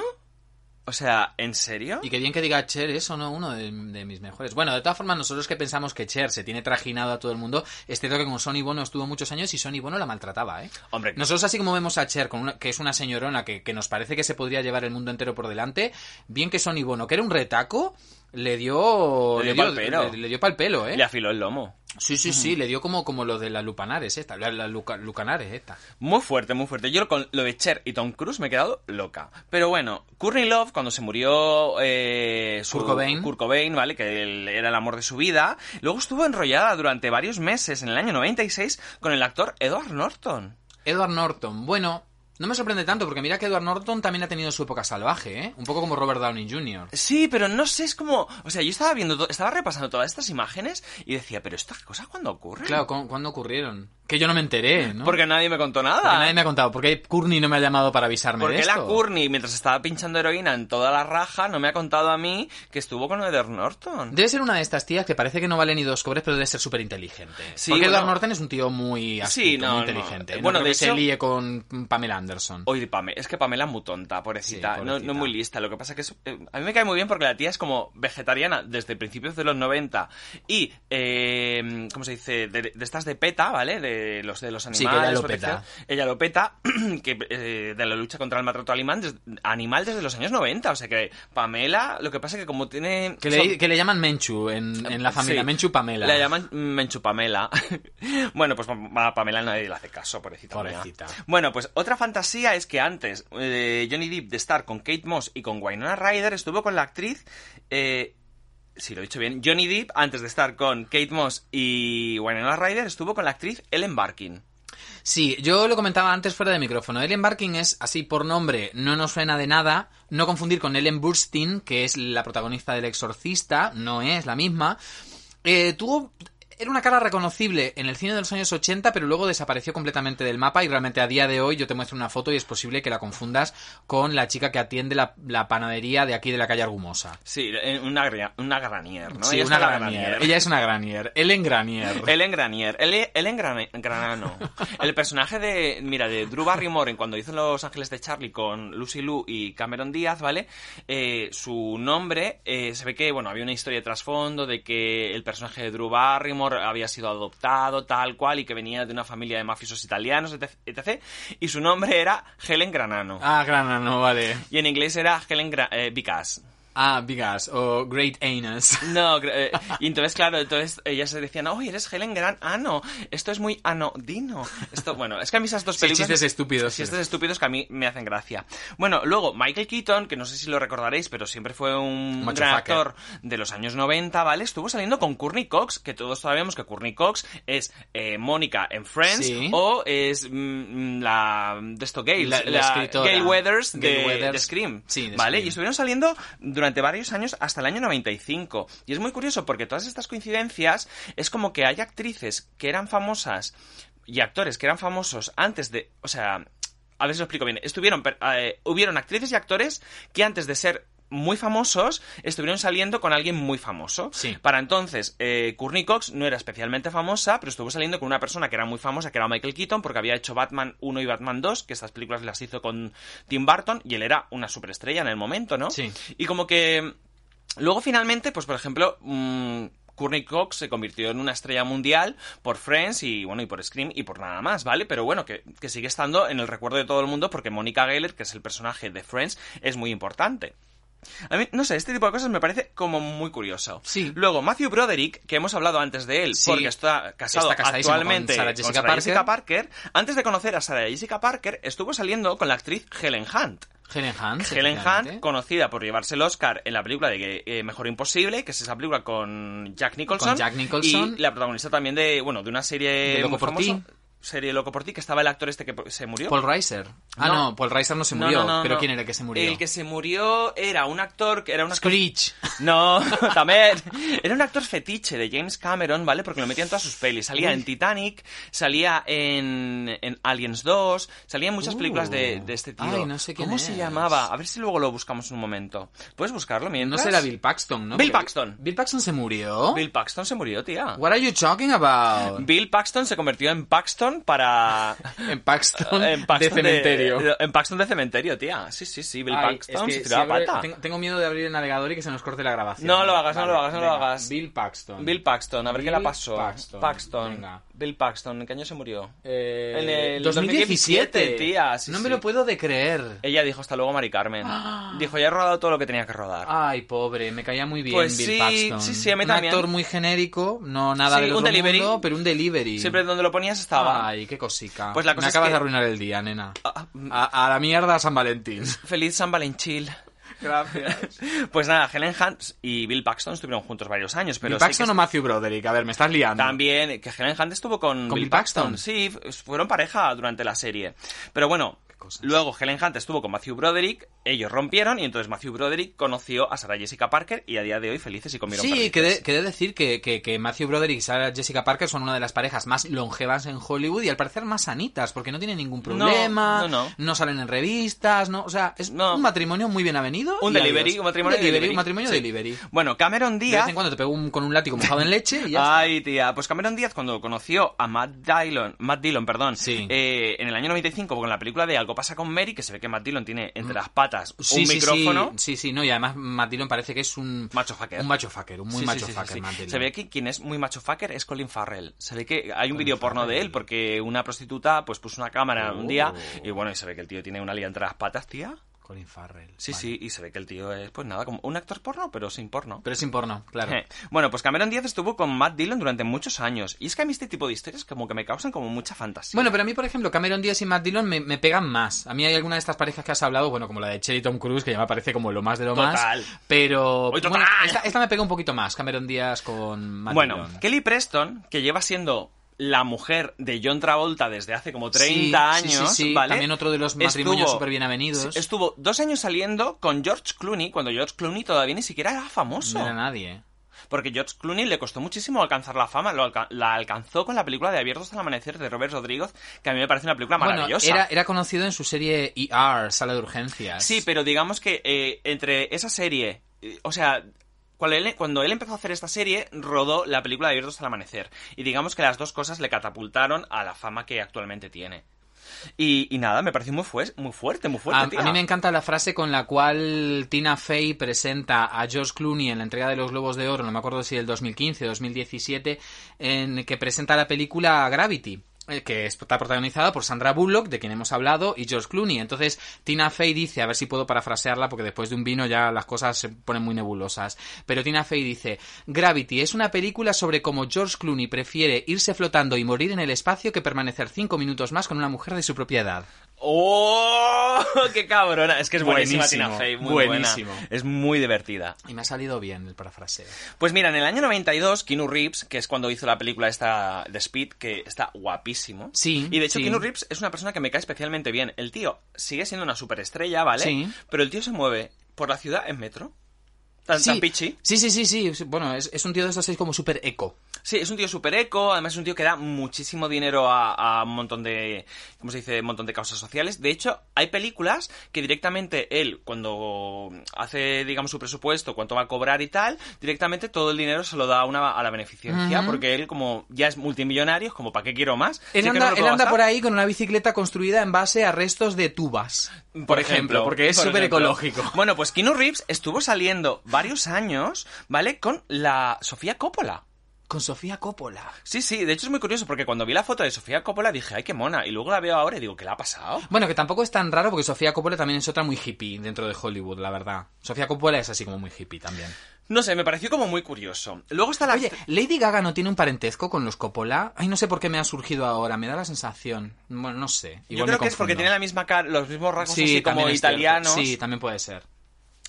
O sea, ¿en serio? Y que bien que diga Cher eso, ¿no? Uno de, de mis mejores. Bueno, de todas formas, nosotros que pensamos que Cher se tiene trajinado a todo el mundo, es cierto que con Sonny Bono estuvo muchos años y Sonny Bono la maltrataba, ¿eh? Hombre, Nosotros así como vemos a Cher, con una- que es una señorona que, que nos parece que se podría llevar el mundo entero por delante, bien que Sonny Bono, que era un retaco, le dio... Le dio pa'l pelo. Le, le dio pa'l pelo, ¿eh? le afiló el lomo. Sí, sí, sí, le dio como, como lo de la Lupanares esta, la, la Luca- Lucanares esta. Muy fuerte, muy fuerte. Yo con lo de Cher y Tom Cruise me he quedado loca. Pero bueno, Courtney Love, cuando se murió eh, su- Kurt Cobain. Kurt Cobain, ¿vale? Que él era el amor de su vida. Luego estuvo enrollada durante varios meses, en el año 96, con el actor Edward Norton. Edward Norton, bueno, no me sorprende tanto porque mira que Edward Norton también ha tenido su época salvaje, ¿eh? Un poco como Robert Downey Jr. Sí, pero no sé, es como... O sea, yo estaba viendo, estaba repasando todas estas imágenes y decía, pero estas cosas cuándo ocurren? Claro, ¿cu- ¿cuándo ocurrieron? Que yo no me enteré, ¿no? Porque nadie me contó nada. Porque nadie me ha contado. Porque Courtney no me ha llamado para avisarme Porque de esto. la Courtney, mientras estaba pinchando heroína en toda la raja, no me ha contado a mí que estuvo con Edward Norton. Debe ser una de estas tías que parece que no vale ni dos cobres, pero debe ser súper inteligente. Sí, Porque bueno. Edward Norton es un tío muy astuto, Sí, no, muy inteligente. No Bueno, de que se líe con Pamela Anderson. Oye, Pame, es que Pamela es muy tonta, pobrecita. Sí, No, pobrecita. no muy lista. Lo que pasa que es, eh, a mí me cae muy bien porque la tía es como vegetariana desde principios de los 90 y, eh, ¿cómo ¿cómo se dice? De, de estas de PETA, ¿vale? De los de los Sí, animales. que ella lo protección. peta. Ella lo peta, [clears throat] que eh, de la lucha contra el maltrato animal, des- animal desde los años 90. O sea que Pamela, lo que pasa es que como tiene... Que son- le, que le llaman Menchu en, en la familia. Sí. Menchu Pamela. La llaman Menchu Pamela. [laughs] bueno, pues a Pamela nadie le hace caso, pobrecita. Pobrecita. Bueno, pues otra fantasía es que antes eh, Johnny Depp de estar con Kate Moss y con Winona Ryder estuvo con la actriz... Eh, si lo he dicho bien, Johnny Depp, antes de estar con Kate Moss y Winona Ryder, estuvo con la actriz Ellen Barkin. Sí, yo lo comentaba antes fuera de micrófono. Ellen Barkin es, así por nombre, no nos suena de nada. No confundir con Ellen Burstyn, que es la protagonista del Exorcista, no es la misma. Eh, tuvo... Era una cara reconocible en el cine de los años 80, pero luego desapareció completamente del mapa y realmente a día de hoy yo te muestro una foto y es posible que la confundas con la chica que atiende la, la panadería de aquí de la calle Argumosa. Sí, eh, una, gra- una granier, ¿no? sí, Ella una granier. Ella es una granier. Ellen Granier. [laughs] Ellen Granier, Ellen, Ellen Grane- Granano. El personaje de, mira, de Drew Barrymore en cuando hizo Los Ángeles de Charlie con Lucy Liu y Cameron Díaz, ¿vale? Eh, su nombre, eh, se ve que, bueno, había una historia de trasfondo de que el personaje de Drew Barrymore había sido adoptado, tal cual, y que venía de una familia de mafiosos italianos, etc. etc. Y su nombre era Helen Granano. Ah, Granano, vale. Y en inglés era Helen Gra eh, Because. Ah, Big Ass o Great Anus. [laughs] No, eh, y entonces, claro, entonces ellas se decían, oye, eres Helen Gran Ano, esto es muy anodino. Esto, bueno, es que a mí esas dos Sí, películas... chistes estúpidos, sí. Chistes estúpidos que a mí me hacen gracia. Bueno, luego, Michael Keaton, que no sé si lo recordaréis, pero siempre fue un gran fucker. actor de los años 90, ¿vale? Estuvo saliendo con Courtney Cox, que todos sabemos que Courtney Cox es eh, Mónica en Friends, Sí. o es mm, la... de esto, La- la. Gail Weathers de, Weathers. de Scream. Sí, ¿Vale? Scream. Y estuvieron saliendo durante varios años hasta el año 95. Y es muy curioso porque todas estas coincidencias es como que hay actrices que eran famosas y actores que eran famosos antes de... O sea, a ver si lo explico bien. Estuvieron, eh, hubieron actrices y actores que antes de ser muy famosos estuvieron saliendo con alguien muy famoso. Sí. Para entonces, eh, Courtney Cox no era especialmente famosa, pero estuvo saliendo con una persona que era muy famosa, que era Michael Keaton, porque había hecho Batman 1 y Batman 2, que estas películas las hizo con Tim Burton, y él era una superestrella en el momento, ¿no? Sí. Y como que Luego, finalmente, pues por ejemplo, mm, Courtney Cox se convirtió en una estrella mundial por Friends y bueno, y por Scream y por nada más, ¿vale? Pero bueno, que, que sigue estando en el recuerdo de todo el mundo porque Mónica Geller, que es el personaje de Friends, es muy importante. A mí, no sé, este tipo de cosas me parece como muy curioso. Sí. Luego, Matthew Broderick, que hemos hablado antes de él, Sí. porque está casado Está actualmente con Sarah Jessica Parker, antes de conocer a Sarah Jessica Parker, estuvo saliendo con la actriz Helen Hunt. Helen Hunt. Helen. Hunt, conocida por llevarse el Oscar en la película de eh, Mejor Imposible, que es esa película con Jack Nicholson. Con Jack Nicholson. Y la protagonista también de, bueno, de una serie De Loco muy famosa. Serie Loco por ti, que estaba el actor este que se murió. Paul Reiser. Ah, No. no, Paul Reiser no se No, murió. no, no, pero no. ¿quién era el que se murió? El que se murió era un actor que era un actor... Screech. [laughs] No, [laughs] también. Era un actor fetiche de James Cameron, ¿vale? Porque lo metía en todas sus pelis. Salía en Titanic, salía en, en Aliens 2, salía en muchas Uh. películas de, de este tío. Ay, no sé quién ¿Cómo se llamaba? A ver si luego lo buscamos un momento. ¿Puedes buscarlo No mientras? será Bill Paxton, ¿no? Bill Paxton. Bill Paxton se murió. Bill Paxton se murió, tía. What are you talking about? Bill Paxton se convirtió en Paxton para... [laughs] En Paxton, en Paxton de cementerio. de- en Paxton de cementerio, tía. Sí, sí, sí. Bill Ay, Paxton es se tiró la si pata. tengo, tengo miedo de abrir el navegador y que se nos corte la grabación. No lo hagas, no lo hagas, no lo hagas. Bill Paxton. Bill Paxton, a ver qué le pasó. Paxton, venga. Bill Paxton, ¿en qué año se murió? Eh, En el 2017, 2017, tía, sí, no sí. me lo puedo de creer. Ella dijo hasta luego, Mari Carmen. [gasps] Dijo, ya he rodado todo lo que tenía que rodar. Ay, pobre, me caía muy bien Pues Bill sí, Paxton. sí, sí, a mí un también. actor muy genérico, no nada Sí, del un otro delivery. mundo, pero un delivery. Siempre donde lo ponías estaba. Ay, qué cosica. Pues la cosa me es acabas que- de arruinar el día, nena. Ah, mm, A, a la mierda San Valentín. [laughs] Feliz San Valentín. Gracias. [laughs] Pues nada, Helen Hunt y Bill Paxton estuvieron juntos varios años, pero Bill sí Paxton que o Matthew Broderick, a ver, me estás liando. También, que Helen Hunt estuvo con, ¿Con Bill Paxton? Paxton. Sí, fueron pareja durante la serie. Pero bueno, cosas. luego Helen Hunt estuvo con Matthew Broderick, ellos rompieron y entonces Matthew Broderick conoció a Sarah Jessica Parker y a día de hoy felices y comieron Sí, perdices. que de, que de decir que, que, que Matthew Broderick y Sarah Jessica Parker son una de las parejas más longevas en Hollywood y al parecer más sanitas, porque no tienen ningún problema, no, no. salen en revistas, no, o sea, es No. un matrimonio muy bien avenido. Un delivery, adiós. un matrimonio delivery, delivery. un matrimonio Sí. delivery. Bueno, Cameron De Díaz... vez en cuando te pego un- con un látigo mojado en leche y ya está. Ay, tía, pues Cameron Díaz cuando conoció a Matt Dillon, Matt Dillon, perdón, Sí. eh, en el año 95 con la película de Algo Pasa con Mary, que se ve que Matt Dillon tiene entre las patas Sí, un sí, micrófono. Sí, sí, sí, no, y además Matt Dillon parece que es un... Macho fucker. Un macho fucker, un muy Sí, macho fucker. Matt Dillon. Se ve que quien es muy macho fucker es Colin Farrell. Se ve que hay un vídeo porno de él porque una prostituta pues puso una cámara un día Oh. y bueno, y se ve que el tío tiene una lía entre las patas, tía. Colin Farrell. Sí, vale. sí, y se ve que el tío es pues nada, como un actor porno, pero sin porno. Pero sin porno, claro. Eh, Bueno, pues Cameron Díaz estuvo con Matt Dillon durante muchos años. Y es que a mí este tipo de historias como que me causan como mucha fantasía. Bueno, pero a mí, por ejemplo, Cameron Díaz y Matt Dillon me, me pegan más. A mí hay alguna de estas parejas que has hablado, bueno, como la de Cherry Tom Cruise, que ya me parece como lo más de lo Total. más. Pero total. bueno, esta, esta me pega un poquito más, Cameron Díaz con Matt Bueno, Dillon. Kelly Preston, que lleva siendo la mujer de John Travolta desde hace como 30 Sí, sí, años, sí, sí. ¿vale? También otro de los matrimonios súper bien avenidos. Estuvo dos años saliendo con George Clooney, cuando George Clooney todavía ni siquiera era famoso. No era nadie. Porque George Clooney le costó muchísimo alcanzar la fama. Lo alca- la alcanzó con la película de Abiertos al Amanecer de Robert Rodríguez, que a mí me parece una película Bueno, maravillosa. era, era conocido en su serie ER, Sala de Urgencias. Sí, pero digamos que eh, entre esa serie, eh, o sea, cuando él, cuando él empezó a hacer esta serie, rodó la película de Abiertos al Amanecer. Y digamos que las dos cosas le catapultaron a la fama que actualmente tiene. Y, y nada, me pareció muy, muy fuerte, muy fuerte, A, tía. a mí me encanta la frase con la cual Tina Fey presenta a George Clooney en la entrega de los Globos de Oro, no me acuerdo si del 2015 o 2017, en que presenta la película Gravity que está protagonizada por Sandra Bullock, de quien hemos hablado, y George Clooney. Entonces, Tina Fey dice, a ver si puedo parafrasearla, porque después de un vino ya las cosas se ponen muy nebulosas. Pero Tina Fey dice, Gravity es una película sobre cómo George Clooney prefiere irse flotando y morir en el espacio que permanecer cinco minutos más con una mujer de su propia edad. ¡Oh! [laughs] ¡Qué cabrona! Es que es buenísima Buenísimo, Tina Fey, muy buenísimo. buena. Es muy divertida. Y me ha salido bien el parafraseo. Pues mira, en el año 92, Keanu Reeves, que es cuando hizo la película esta de Speed, que está guapísimo. Sí, Y de hecho, sí. Keanu Reeves es una persona que me cae especialmente bien. El tío sigue siendo una superestrella, ¿vale? Sí. Pero el tío se mueve por la ciudad en metro. Tan, tan pichi. Sí, sí, sí, sí. Bueno, es, es un tío de estos seis como súper eco. Sí, es un tío súper eco, además es un tío que da muchísimo dinero a, a un montón de, ¿cómo se dice?, un montón de causas sociales. De hecho, hay películas que directamente él, cuando hace, digamos, su presupuesto, cuánto va a cobrar y tal, directamente todo el dinero se lo da a, una, a la beneficencia, porque él, como ya es multimillonario, es como, ¿para qué quiero más? Él anda, no él por ahí con una bicicleta construida en base a restos de tubas. Por, ejemplo, porque es súper ecológico. Bueno, pues Keanu Reeves estuvo saliendo varios años, ¿vale?, con la Sofía Coppola. Con Sofía Coppola. Sí, sí, de hecho es muy curioso porque cuando vi la foto de Sofía Coppola dije, ay, qué mona, y luego la veo ahora y digo, ¿qué le ha pasado? Bueno, que tampoco es tan raro porque Sofía Coppola también es otra muy hippie dentro de Hollywood, la verdad. Sofía Coppola es así como muy hippie también. No sé, me pareció como muy curioso. Luego está la... Oye, ¿Lady Gaga no tiene un parentesco con los Coppola? Ay, no sé por qué me ha surgido ahora, me da la sensación. Bueno, no sé. Yo creo me que es porque tiene la misma cara, los mismos rasgos Sí, así como cierto. italianos. Sí, también puede ser.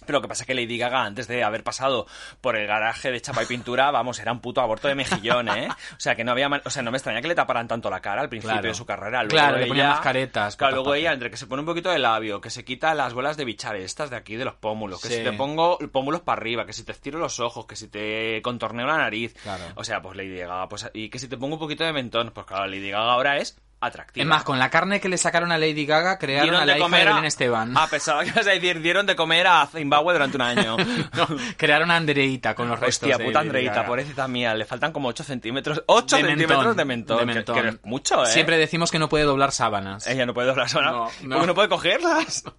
Pero lo que pasa es que Lady Gaga, antes de haber pasado por el garaje de chapa y pintura, [laughs] vamos, era un puto aborto de mejillón, ¿eh? O sea, que no había... man- O sea, no me extraña que le taparan tanto la cara al principio Claro. de su carrera. Luego Claro, le ella- ponía mascaretas, Claro, luego ella, entre que se pone un poquito de labio, que se quita las bolas de bichar estas de aquí, de los pómulos, que Sí. si te pongo pómulos para arriba, que si te estiro los ojos, que si te contorneo la nariz. Claro. O sea, pues Lady Gaga, pues... Y que si te pongo un poquito de mentón, pues claro, Lady Gaga ahora es atractiva. Es más, con la carne que le sacaron a Lady Gaga, crearon Dieron a la de hija de comer a- Belén Esteban. Ah, pensaba que ibas a decir, dieron de comer a Zimbabue durante un año. [laughs] No, crearon a Andreita con los restos Hostia, de puta Andreita, pobrecita mía, le faltan como 8 centímetros. 8 De centímetros mentón, de mentón. de que- mentón. Que, no es mucho, ¿eh? Siempre decimos que no puede doblar sábanas. Ella no puede doblar sola. No, no. Porque no puede cogerlas. [laughs]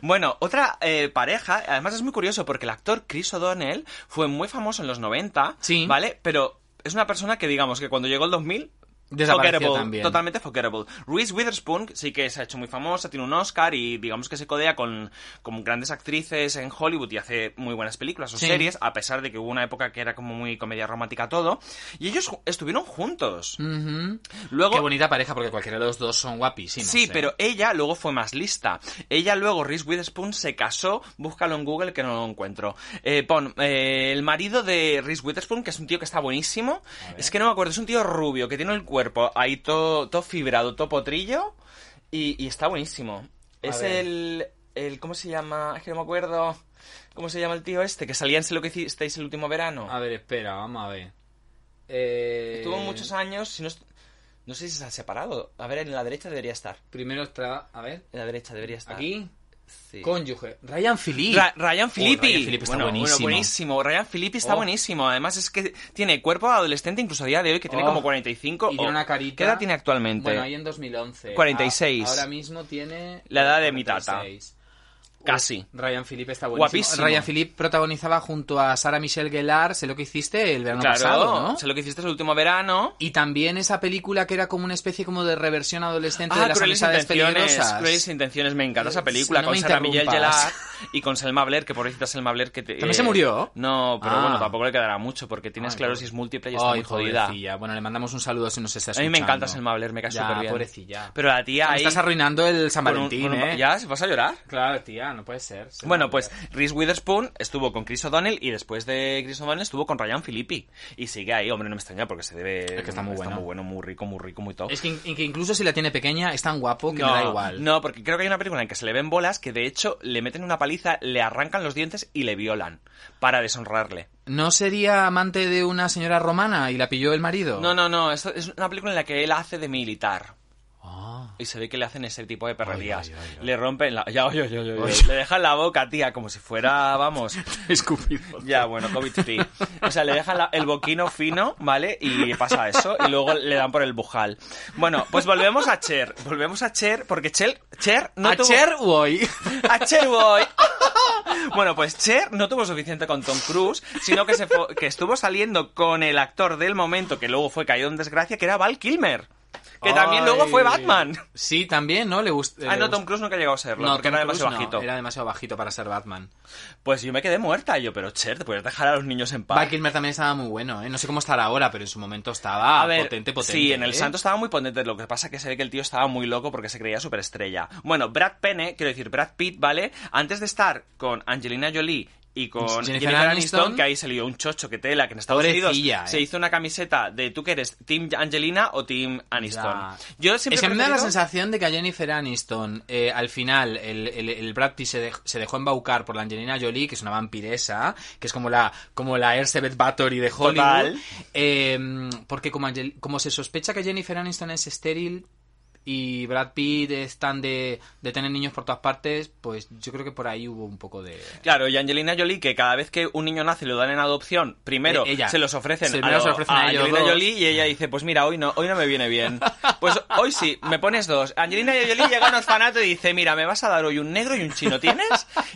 Bueno, otra eh, pareja, además es muy curioso porque el actor Chris O'Donnell fue muy famoso en los 90, Sí. ¿vale? Pero es una persona que digamos que cuando llegó el 2000 Desapareció también. totalmente forgettable. Reese Witherspoon sí que se ha hecho muy famosa, tiene un Oscar y digamos que se codea con, con grandes actrices en Hollywood y hace muy buenas películas o Sí. series, a pesar de que hubo una época que era como muy comedia romántica todo. Y ellos estuvieron juntos. Luego, Qué bonita pareja, porque cualquiera de los dos son guapísimos. Sí, ¿eh? pero ella luego fue más lista. Ella luego, Reese Witherspoon, se casó, búscalo en Google que no lo encuentro. Eh, pon, eh, el marido de Reese Witherspoon, que es un tío que está buenísimo. Es que no me acuerdo, es un tío rubio, que tiene el cuerpo ahí todo, todo fibrado, todo potrillo. Y, y está buenísimo. es ver. el, el... ¿Cómo se llama? Es que no me acuerdo. ¿Cómo se llama el tío este? Que salía en lo que hicisteis el último verano. A ver, espera, vamos a ver. Eh... Estuvo muchos años, si no... No sé si se ha separado. A ver, en la derecha debería estar. Primero está... A ver. En la derecha debería estar. Aquí. Sí. Cónyuge. Ryan Phillippe. Ra- Ryan Oh, Filippi. Ryan Phillippe está bueno, bueno, buenísimo. buenísimo. Ryan Filippi está Oh. buenísimo. Además es que tiene cuerpo adolescente incluso a día de hoy, que tiene Oh. como 45. Y tiene una carita. ¿Qué edad tiene actualmente? Bueno, ahí en 2011. 46. A- Ahora mismo tiene. La edad de mi tata. 46. Casi. Ryan Phillippe está buenísimo. Guapísimo. Ryan Phillippe protagonizaba junto a Sara Michelle Gellar, sé lo que hiciste el verano Claro, pasado, ¿no? sé lo que hiciste el último verano. Y también esa película que era como una especie como de reversión adolescente Ah, de las amistades intenciones, peligrosas. Crueles intenciones, me encanta esa película no con me Sarah Michelle Gellar y con Selma Blair, que pobrecita Selma Blair que te- ¿También eh, se murió? No, pero Ah. bueno, tampoco le quedará mucho porque tiene esclerosis múltiple y está Ay, muy jodida. pobrecilla. Bueno, le mandamos un saludo si nos está A escuchando. mí me encanta Selma Blair, me cae súper bien. pobrecilla. Pero la tía ahí... estás arruinando el San Valentín, un- ¿eh? ¿Ya? ¿Vas a llorar? Claro, tía, no puede ser. Bueno, pues. Reese Witherspoon estuvo con Chris O'Donnell y después de Chris O'Donnell estuvo con Ryan Philippi. Y sigue ahí, hombre, no me extraña porque se debe... Es que está muy bueno. muy bueno, muy rico, muy rico, muy top. Es que, in- que incluso si la tiene pequeña es tan guapo que no, me da igual. No, porque creo que hay una película en que se le ven bolas que de hecho le meten una paliza, le arrancan los dientes y le violan para deshonrarle. ¿No sería amante de una señora romana y la pilló el marido? No, no, no, es una película en la que él hace de militar. Ah. Y se ve que le hacen ese tipo de perrerías. Ay, ay. Le rompen la... Ya, oye, oye, oye. Le dejan la boca, tía, como si fuera, vamos... [laughs] Escupido. Ya, bueno, COVID tea. O sea, le dejan la- el boquino fino, ¿vale? Y pasa eso. Y luego le dan por el bujal. Bueno, pues volvemos a Cher. Volvemos a Cher, porque Cher, Cher no a tuvo... Cher voy. A Cher voy. [laughs] Bueno, pues Cher no tuvo suficiente con Tom Cruise, sino que, se fue- que estuvo saliendo con el actor del momento que luego fue caído en desgracia, que era Val Kilmer. Que también Ay. luego fue Batman. Sí, también, ¿no? Le gusta. Ah, no, Tom Cruise nunca llegó a serlo, No, porque Tom era Cruise demasiado no, bajito. Era demasiado bajito para ser Batman. Pues yo me quedé muerta. Yo, pero Cher, te puedes dejar a los niños en paz. Val Kilmer también estaba muy bueno, ¿eh? No sé cómo estará ahora, pero en su momento estaba A ver, potente, potente. sí, en el ¿eh? Santo estaba muy potente. Lo que pasa es que se ve que el tío estaba muy loco porque se creía superestrella. Bueno, Brad Penne, quiero decir, Brad Pitt, ¿vale? Antes de estar con Angelina Jolie y con Jennifer Jennifer, Aniston, Aniston, que ahí se lió un chocho que tela, que en Estados Unidos ¿eh? se hizo una camiseta de tú que eres Team Angelina o Team Aniston. Ya. Yo siempre es que me da la sensación de que a Jennifer Aniston, eh, al final, el, el- el Brad Pitt se, dej- se dejó embaucar por la Angelina Jolie, que es una vampiresa, que es como la, como la Elizabeth Bathory de Hollywood. Eh, porque como, Angel- como se sospecha que Jennifer Aniston es estéril y Brad Pitt están de, de tener niños por todas partes, pues yo creo que por ahí hubo un poco de... Claro, y Angelina Jolie, que cada vez que un niño nace y lo dan en adopción, primero Eh, ella. se los ofrecen, Se- a, primero lo- se lo ofrecen a a ellos Angelina dos. Jolie y ella dice, pues mira, hoy no, hoy no me viene bien. Pues hoy sí, me pones dos. Angelina Jolie llega a un orfanato y dice, mira, me vas a dar hoy un negro y un chino, ¿tienes?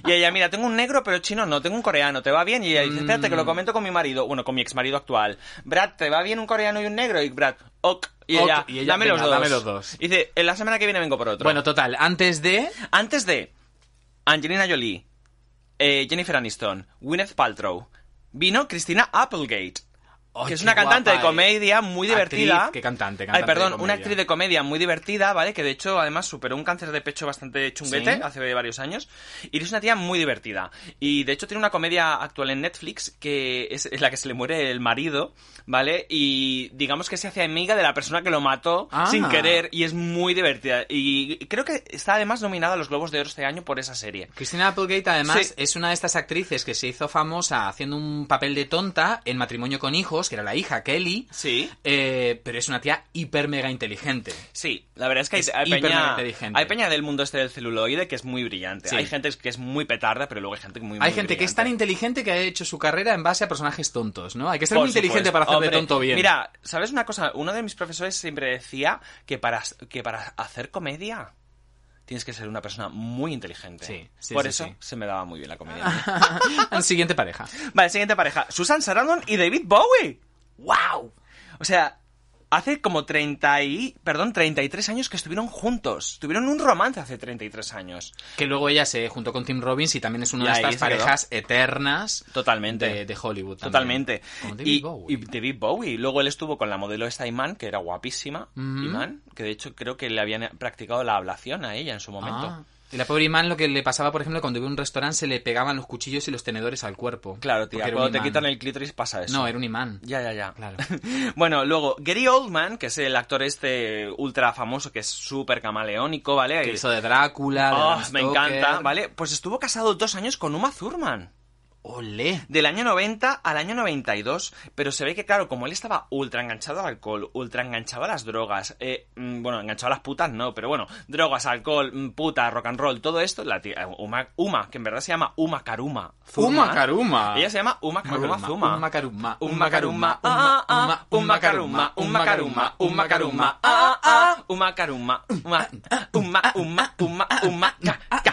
Y ella, mira, tengo un negro pero chino no, tengo un coreano, ¿te va bien? Y ella dice, espérate que lo comento con mi marido, bueno, con mi ex marido actual. Brad, ¿te va bien un coreano y un negro? Y Brad, ok. Y Ok, ella, y ella, dame, venga, los dos. dame los dos. Y dice, en la semana que viene vengo por otro. Bueno, total, antes de... Antes de Angelina Jolie, eh, Jennifer Aniston, Gwyneth Paltrow, vino Christina Applegate. Ay, que es una cantante guapa, de comedia muy Actriz, divertida. qué cantante, Ay, perdón, una actriz de comedia muy divertida, ¿vale? Que de hecho, además, superó un cáncer de pecho bastante chunguete ¿Sí? hace varios años. Y es una tía muy divertida. Y de hecho tiene una comedia actual en Netflix que es, es la que se le muere el marido, ¿vale? Y digamos que se hace amiga de la persona que lo mató Ah. sin querer. Y es muy divertida. Y creo que está además nominada a los Globos de Oro este año por esa serie. Christina Applegate, además, Sí. es una de estas actrices que se hizo famosa haciendo un papel de tonta en Matrimonio con Hijos, que era la hija Kelly. Sí. eh, pero es una tía hiper mega inteligente. Sí, la verdad es que hay, Es hay hiper mega peña, inteligente. hay peña del mundo este del celuloide que es muy brillante. Sí. Hay gente que es muy petarda, pero luego hay gente muy, muy Hay gente que es tan inteligente que ha hecho su carrera en base a personajes tontos, ¿no? Hay que ser Por muy inteligente para hacer de tonto bien. Mira, ¿sabes una cosa? Uno de mis profesores siempre decía que para, que para hacer comedia tienes que ser una persona muy inteligente. Sí, sí, Por sí, eso sí. se me daba muy bien la comedia. [laughs] Siguiente pareja. vale, siguiente pareja. Susan Sarandon y David Bowie. ¡Wow! O sea, hace como 30 y... Perdón, 33 años que estuvieron juntos. Tuvieron un romance hace 33 años. Que luego ella se juntó con Tim Robbins y también es una de estas quedó. parejas eternas Totalmente. de, de Hollywood. también. Totalmente. Como David y, Bowie. y David Bowie. Luego él estuvo con la modelo esta Iman, que era guapísima. Iman, que de hecho creo que le habían practicado la ablación a ella en su momento. Ah. Y la pobre Iman lo que le pasaba, por ejemplo, cuando iba a un restaurante se le pegaban los cuchillos y los tenedores al cuerpo. Claro, tía, cuando te imán. quitan el clítoris pasa eso. No, era un imán. Ya, ya, ya. Claro. [laughs] bueno, luego, Gary Oldman, que es el actor este ultra famoso, que es súper camaleónico, ¿vale? Que hizo de Drácula, de Oh, Bram me encanta, ¿vale? Pues estuvo casado dos años con Uma Thurman. Olé. Del año 90 al año 92, pero se ve que, claro, como él estaba ultra enganchado al alcohol, ultra enganchado a las drogas, eh, mm, bueno, enganchado a las putas no, pero bueno, drogas, alcohol, mm, puta, rock and roll, todo esto, la tía, Uma, Uma, que en verdad se llama Uma Karuma. Zuma. Uma Karuma. Ella se llama Uma Karuma Zuma. Uma Karuma. Uma Karuma, ah, ah, Uma Karuma, Uma Karuma, Uma Karuma, ah, ah, Uma Karuma, Uma, Uma, Uma, Uma, Uma, ka,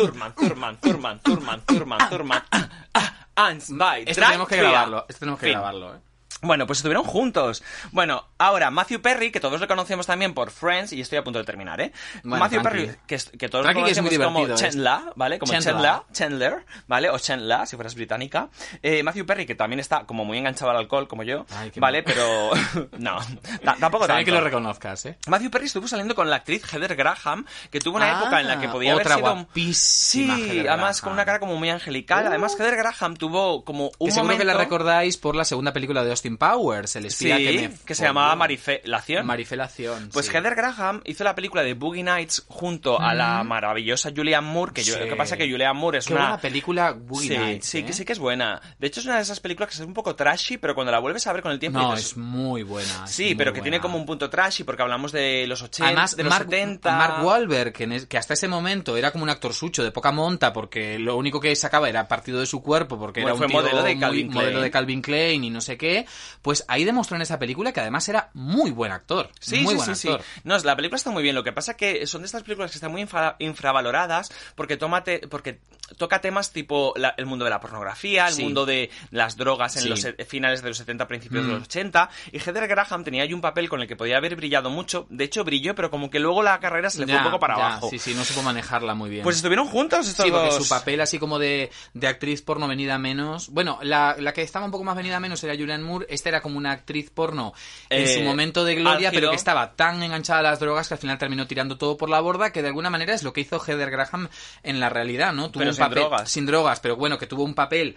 Thurman, Thurman, Thurman, Thurman, Thurman, Thurman, ah, ah, by, Esto tenemos que grabarlo. Esto tenemos que grabarlo, eh. Bueno, pues estuvieron juntos. Bueno, ahora Matthew Perry, que todos lo conocemos también por Friends, y estoy a punto de terminar, ¿eh? Bueno, Matthew tranqui. Perry, que, que todos lo conocemos como. Chandler, ¿vale? Como Chandler. Chandler, ¿vale? O Chandler, si fueras británica. Eh, Matthew Perry, que también está como muy enganchado al alcohol, como yo, Ay, ¿vale? mal. Pero [laughs] no, ta- tampoco bien que tanto. lo reconozcas, ¿eh? Matthew Perry estuvo saliendo con la actriz Heather Graham, que tuvo una Ah, época en la que podía otra haber sido... guapísima Sí, Heather además Graham. con una cara como muy angelical. Además, Heather Graham tuvo como un Que seguro que la momento- recordáis por la segunda película de Austin Powers, el espía Sí, que, me que se llamaba Marifelación. Marifelación. Pues sí. Heather Graham hizo la película de Boogie Nights junto a la maravillosa Julianne Moore, que yo, Sí. lo que pasa es que Julianne Moore es Qué una... buena película Boogie sí, Nights, sí, ¿eh? que sí que es buena. De hecho es una de esas películas que es un poco trashy, pero cuando la vuelves a ver con el tiempo No, es muy buena. es Sí, muy pero que tiene como un punto trashy porque hablamos de los 80, Además, de los Mark, 70. Mark Wahlberg, que, en es- que hasta ese momento era como un actor sucho de poca monta, porque lo único que sacaba era partido de su cuerpo, porque Bueno, era un fue tío modelo de muy- modelo de Calvin Klein y no sé qué, pues ahí demostró en esa película que además era muy buen actor. Sí, muy sí, buen sí, actor. sí. No, la película está muy bien. Lo que pasa que son de estas películas que están muy infra- infravaloradas porque, tómate, porque toca temas tipo la- el mundo de la pornografía, el Sí. mundo de las drogas en Sí. los se- finales de los 70, principios de Mm. los 80. Y Heather Graham tenía ahí un papel con el que podía haber brillado mucho. De hecho, brilló, pero como que luego la carrera se le fue un poco para ya, abajo. Sí, sí, no supo manejarla muy bien. Pues estuvieron juntos estos Sí, porque dos. su papel así como de, de actriz porno venida menos... Bueno, la, la que estaba un poco más venida a menos era Julianne Moore. Esta era como una actriz porno en Eh, su momento de gloria, álgido. pero que estaba tan enganchada a las drogas que al final terminó tirando todo por la borda, que de alguna manera es lo que hizo Heather Graham en la realidad, ¿no? Tuvo Pero un sin papel, drogas. Sin drogas, pero bueno, que tuvo un papel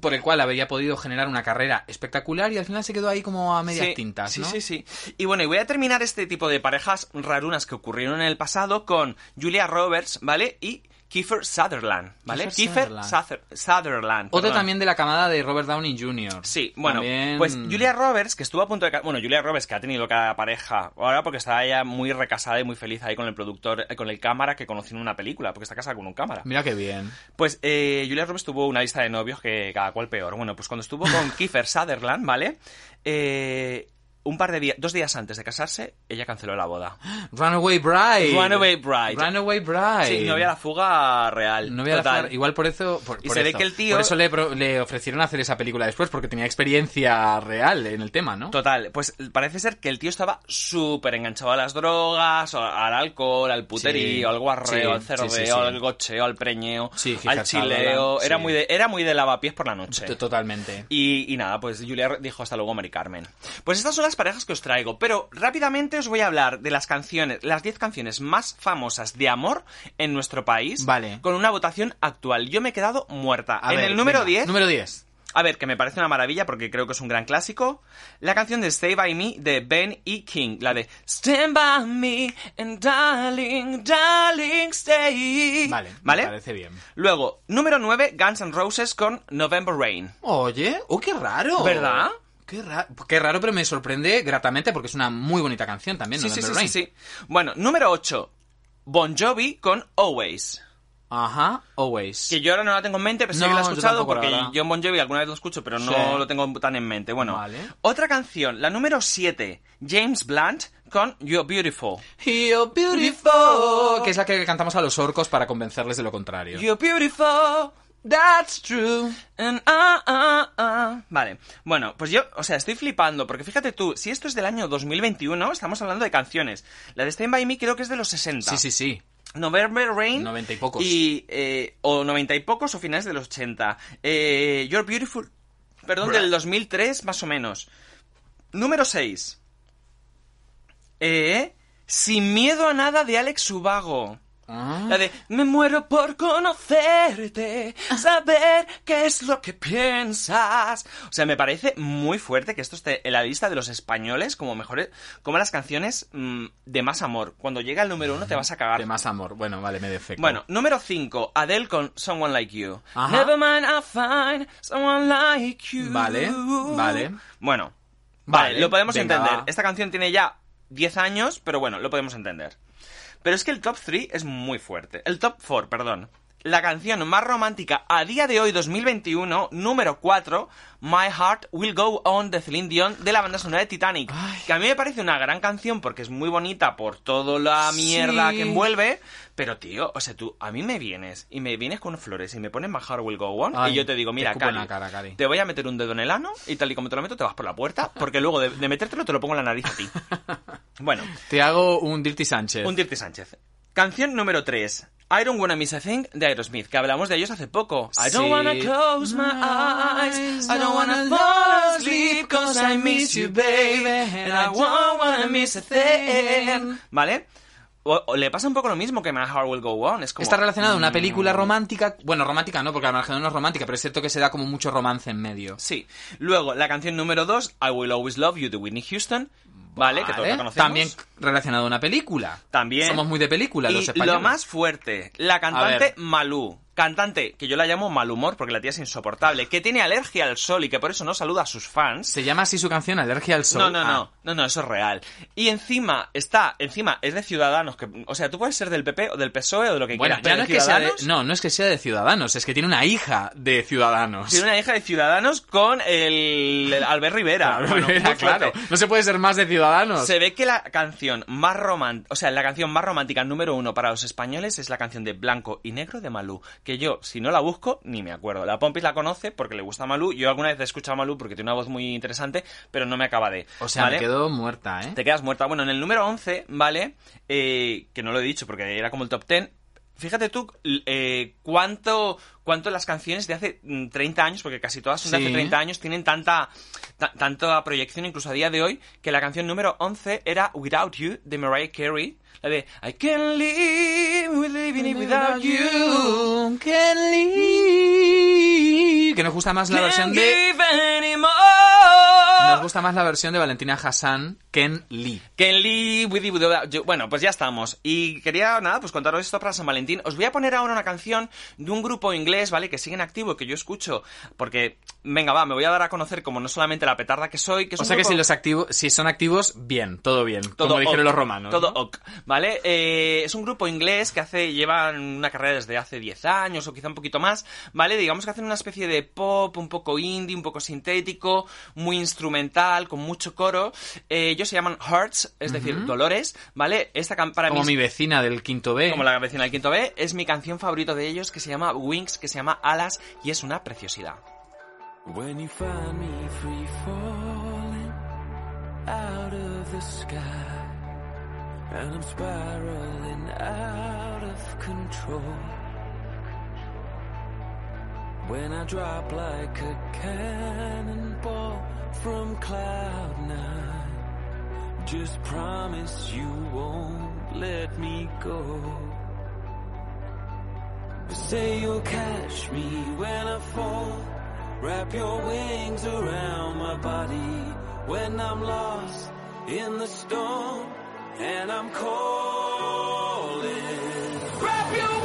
por el cual habría podido generar una carrera espectacular y al final se quedó ahí como a medias Sí, tintas, sí, sí, sí. Y bueno, y voy a terminar este tipo de parejas rarunas que ocurrieron en el pasado con Julia Roberts, ¿vale? Y Kiefer Sutherland, ¿vale? Kiefer Kiefer Sutherland. Suther- Sutherland. Otro también de la camada de Robert Downey Jr. Sí, bueno, También- pues Julia Roberts, que estuvo a punto de... Bueno, Julia Roberts, que ha tenido cada pareja ahora porque está ella muy recasada y muy feliz ahí con el productor, eh, con el cámara que conoció en una película, porque está casada con un cámara. Mira qué bien. Pues eh, Julia Roberts tuvo una lista de novios que cada cual peor. Bueno, pues cuando estuvo con [laughs] Kiefer Sutherland, ¿vale? Eh, un par de días, dos días antes de casarse, ella canceló la boda. [gasps] Runaway Bride. Runaway Bride. Runaway Bride. Sí, no había la fuga real. No voy a total. dejar- igual por eso. Por, Y por se ve que el tío- Por eso le, ofrecieron hacer esa película después, porque tenía experiencia real en el tema, ¿no? Total, pues parece ser que el tío estaba súper enganchado a las drogas, al alcohol, al puterío, Sí, al guarreo, sí, al sí. al gocheo, al preñeo, al chileo. Era, muy de, era muy de lavapiés por la noche. Totalmente. Y, y nada, pues Julia dijo hasta luego, Mari Carmen. Pues estas son las parejas que os traigo, pero rápidamente os voy a hablar de las canciones, las 10 canciones más famosas de amor en nuestro país. Vale. Con una votación actual. Yo me he quedado muerta. A en ver, el número venga, 10. Número 10. A ver, que me parece una maravilla porque creo que es un gran clásico. La canción de Stay By Me de Ben E. King. La de Stand By Me and Darling, Darling, Stay. Vale, me ¿Vale? parece bien. Luego, número 9, Guns N' Roses con November Rain. Oye, oh, qué raro. ¿Verdad? Qué, ra- qué raro, pero me sorprende gratamente porque es una muy bonita canción también, Sí, sí, sí, sí, sí. Bueno, número 8, Bon Jovi con Always. Ajá, Always. Que yo ahora no la tengo en mente, pero sí No, que la he escuchado porque yo en Bon Jovi alguna vez lo escucho, pero no Sí. lo tengo tan en mente. Bueno, Vale. otra canción, la número 7, James Blunt con You're Beautiful. You're beautiful. Que es la que cantamos a los orcos para convencerles de lo contrario. You're beautiful. That's true. And ah, ah, ah. Vale, bueno, pues yo, o sea, estoy flipando, porque fíjate tú, si esto es del año 2021, estamos hablando de canciones. La de Stand By Me creo que es de los 60. Sí, sí, sí. November Rain. 90 y pocos. Y, eh, o 90 y pocos o finales de los 80. Eh, You're Beautiful. Perdón, del 2003 más o menos. Número 6. Eh, Sin miedo a nada de Alex Subago. Ah. La de me muero por conocerte, saber qué es lo que piensas. O sea, me parece muy fuerte que esto esté en la lista de los españoles como mejores, como las canciones mm, de más amor. Cuando llega el número uno te vas a cagar. De más amor. Bueno, vale, me defecto. Bueno, número 5, Adele con Someone Like You. Ajá. Never mind, I'll find someone like you. Vale, vale. Bueno, vale, Vale, lo podemos venga, entender. va. Esta canción tiene ya 10 años, pero bueno, lo podemos entender. Pero es que el top 3 es muy fuerte. El top 4, perdón. La canción más romántica a día de hoy, 2021, número 4, My Heart Will Go On de Celine Dion, de la banda sonora de Titanic. Que a mí me parece una gran canción porque es muy bonita por toda la mierda Sí. que envuelve. Pero, tío, o sea, tú a mí me vienes y me vienes con flores y me pones My Heart Will Go On Ay, y yo te digo, te mira, Cari, cara, Cari. te voy a meter un dedo en el ano y tal y como te lo meto te vas por la puerta porque luego de, de metértelo te lo pongo en la nariz a ti. [laughs] Bueno, Te hago un Dirty Sánchez. un Dirty Sánchez. Canción número 3. I Don't Wanna Miss a Thing de Aerosmith, que hablamos de ellos hace poco. I don't Sí. wanna close my eyes, I don't wanna fall asleep cause I miss you, baby, and I won't wanna miss a thing. ¿Vale? O, o le pasa un poco lo mismo que My Heart Will Go On. Es como, Está relacionado a una mm, película romántica. Bueno, romántica no, porque la margen no es romántica, pero es cierto que se da como mucho romance en medio. Sí. Luego, la canción número 2, I Will Always Love You de Whitney Houston. Vale, que todos la conocemos. También relacionado a una película. También. Somos muy de película los Y españoles. lo más fuerte, la cantante. Malú. Cantante que yo la llamo Malhumor porque la tía es insoportable, que tiene alergia al sol y que por eso no saluda a sus fans. Se llama así su canción, Alergia al Sol. No, no, Ah. no, no, no, eso es real. Y encima está, encima es de Ciudadanos, que, o sea, tú puedes ser del PP o del PSOE o de lo que Bueno, quieras. ya no es, que sea de, no, no es que sea de Ciudadanos, es que tiene una hija de Ciudadanos. Tiene una hija de Ciudadanos con el, el Albert Rivera. Bueno, muy fuerte. claro. No se puede ser más de Ciudadanos. Se ve que la canción más romántica, o sea, la canción más romántica número uno para los españoles es la canción de Blanco y Negro de Malú, que yo, si no la busco, ni me acuerdo. La Pompis la conoce porque le gusta Malú, yo alguna vez he escuchado a Malú porque tiene una voz muy interesante, pero no me acaba de... O sea, ¿vale? me quedo muerta, ¿eh? Te quedas muerta. Bueno, en el número 11, ¿vale? Eh, que no lo he dicho porque era como el top 10. Fíjate tú eh, cuánto, cuánto las canciones de hace mm, 30 años, porque casi todas son de Sí. hace 30 años, tienen tanta, ta- tanta proyección incluso a día de hoy, que la canción número 11 era Without You de Mariah Carey. La de I can't live living it without you. Can leave. Que nos gusta más la Can't versión de... Nos gusta más la versión de Valentina Hassan, Ken Lee. Ken Lee, with you, without you. Bueno, pues ya estamos. Y quería, nada, pues contaros esto para San Valentín. Os voy a poner ahora una canción de un grupo inglés, ¿vale? Que sigue en activo, que yo escucho. Porque, venga, va, me voy a dar a conocer como no solamente la petarda que soy, que es O sea que si los activos, si son activos, bien, todo bien, todo como dijeron ok, los romanos. Todo ¿no? ok, ¿vale? Eh, es un grupo inglés que hace llevan una carrera desde hace 10 años o quizá un poquito más, ¿vale? Digamos que hacen una especie de pop un poco indie, un poco sintético, muy instrumental, con mucho coro. Eh, ellos se llaman Hearts, es decir, Dolores, ¿vale? Esta para Como mí mi vecina del quinto B. como la vecina del quinto B, es mi canción favorita de ellos que se llama Wings, que se llama Alas y es una preciosidad. When you find me free falling out of the sky, and I'm spiraling out of control. When I drop like a cannonball from cloud nine, just promise you won't let me go. Say you'll catch me when I fall. Wrap your wings around my body when I'm lost in the storm and I'm calling. Wrap your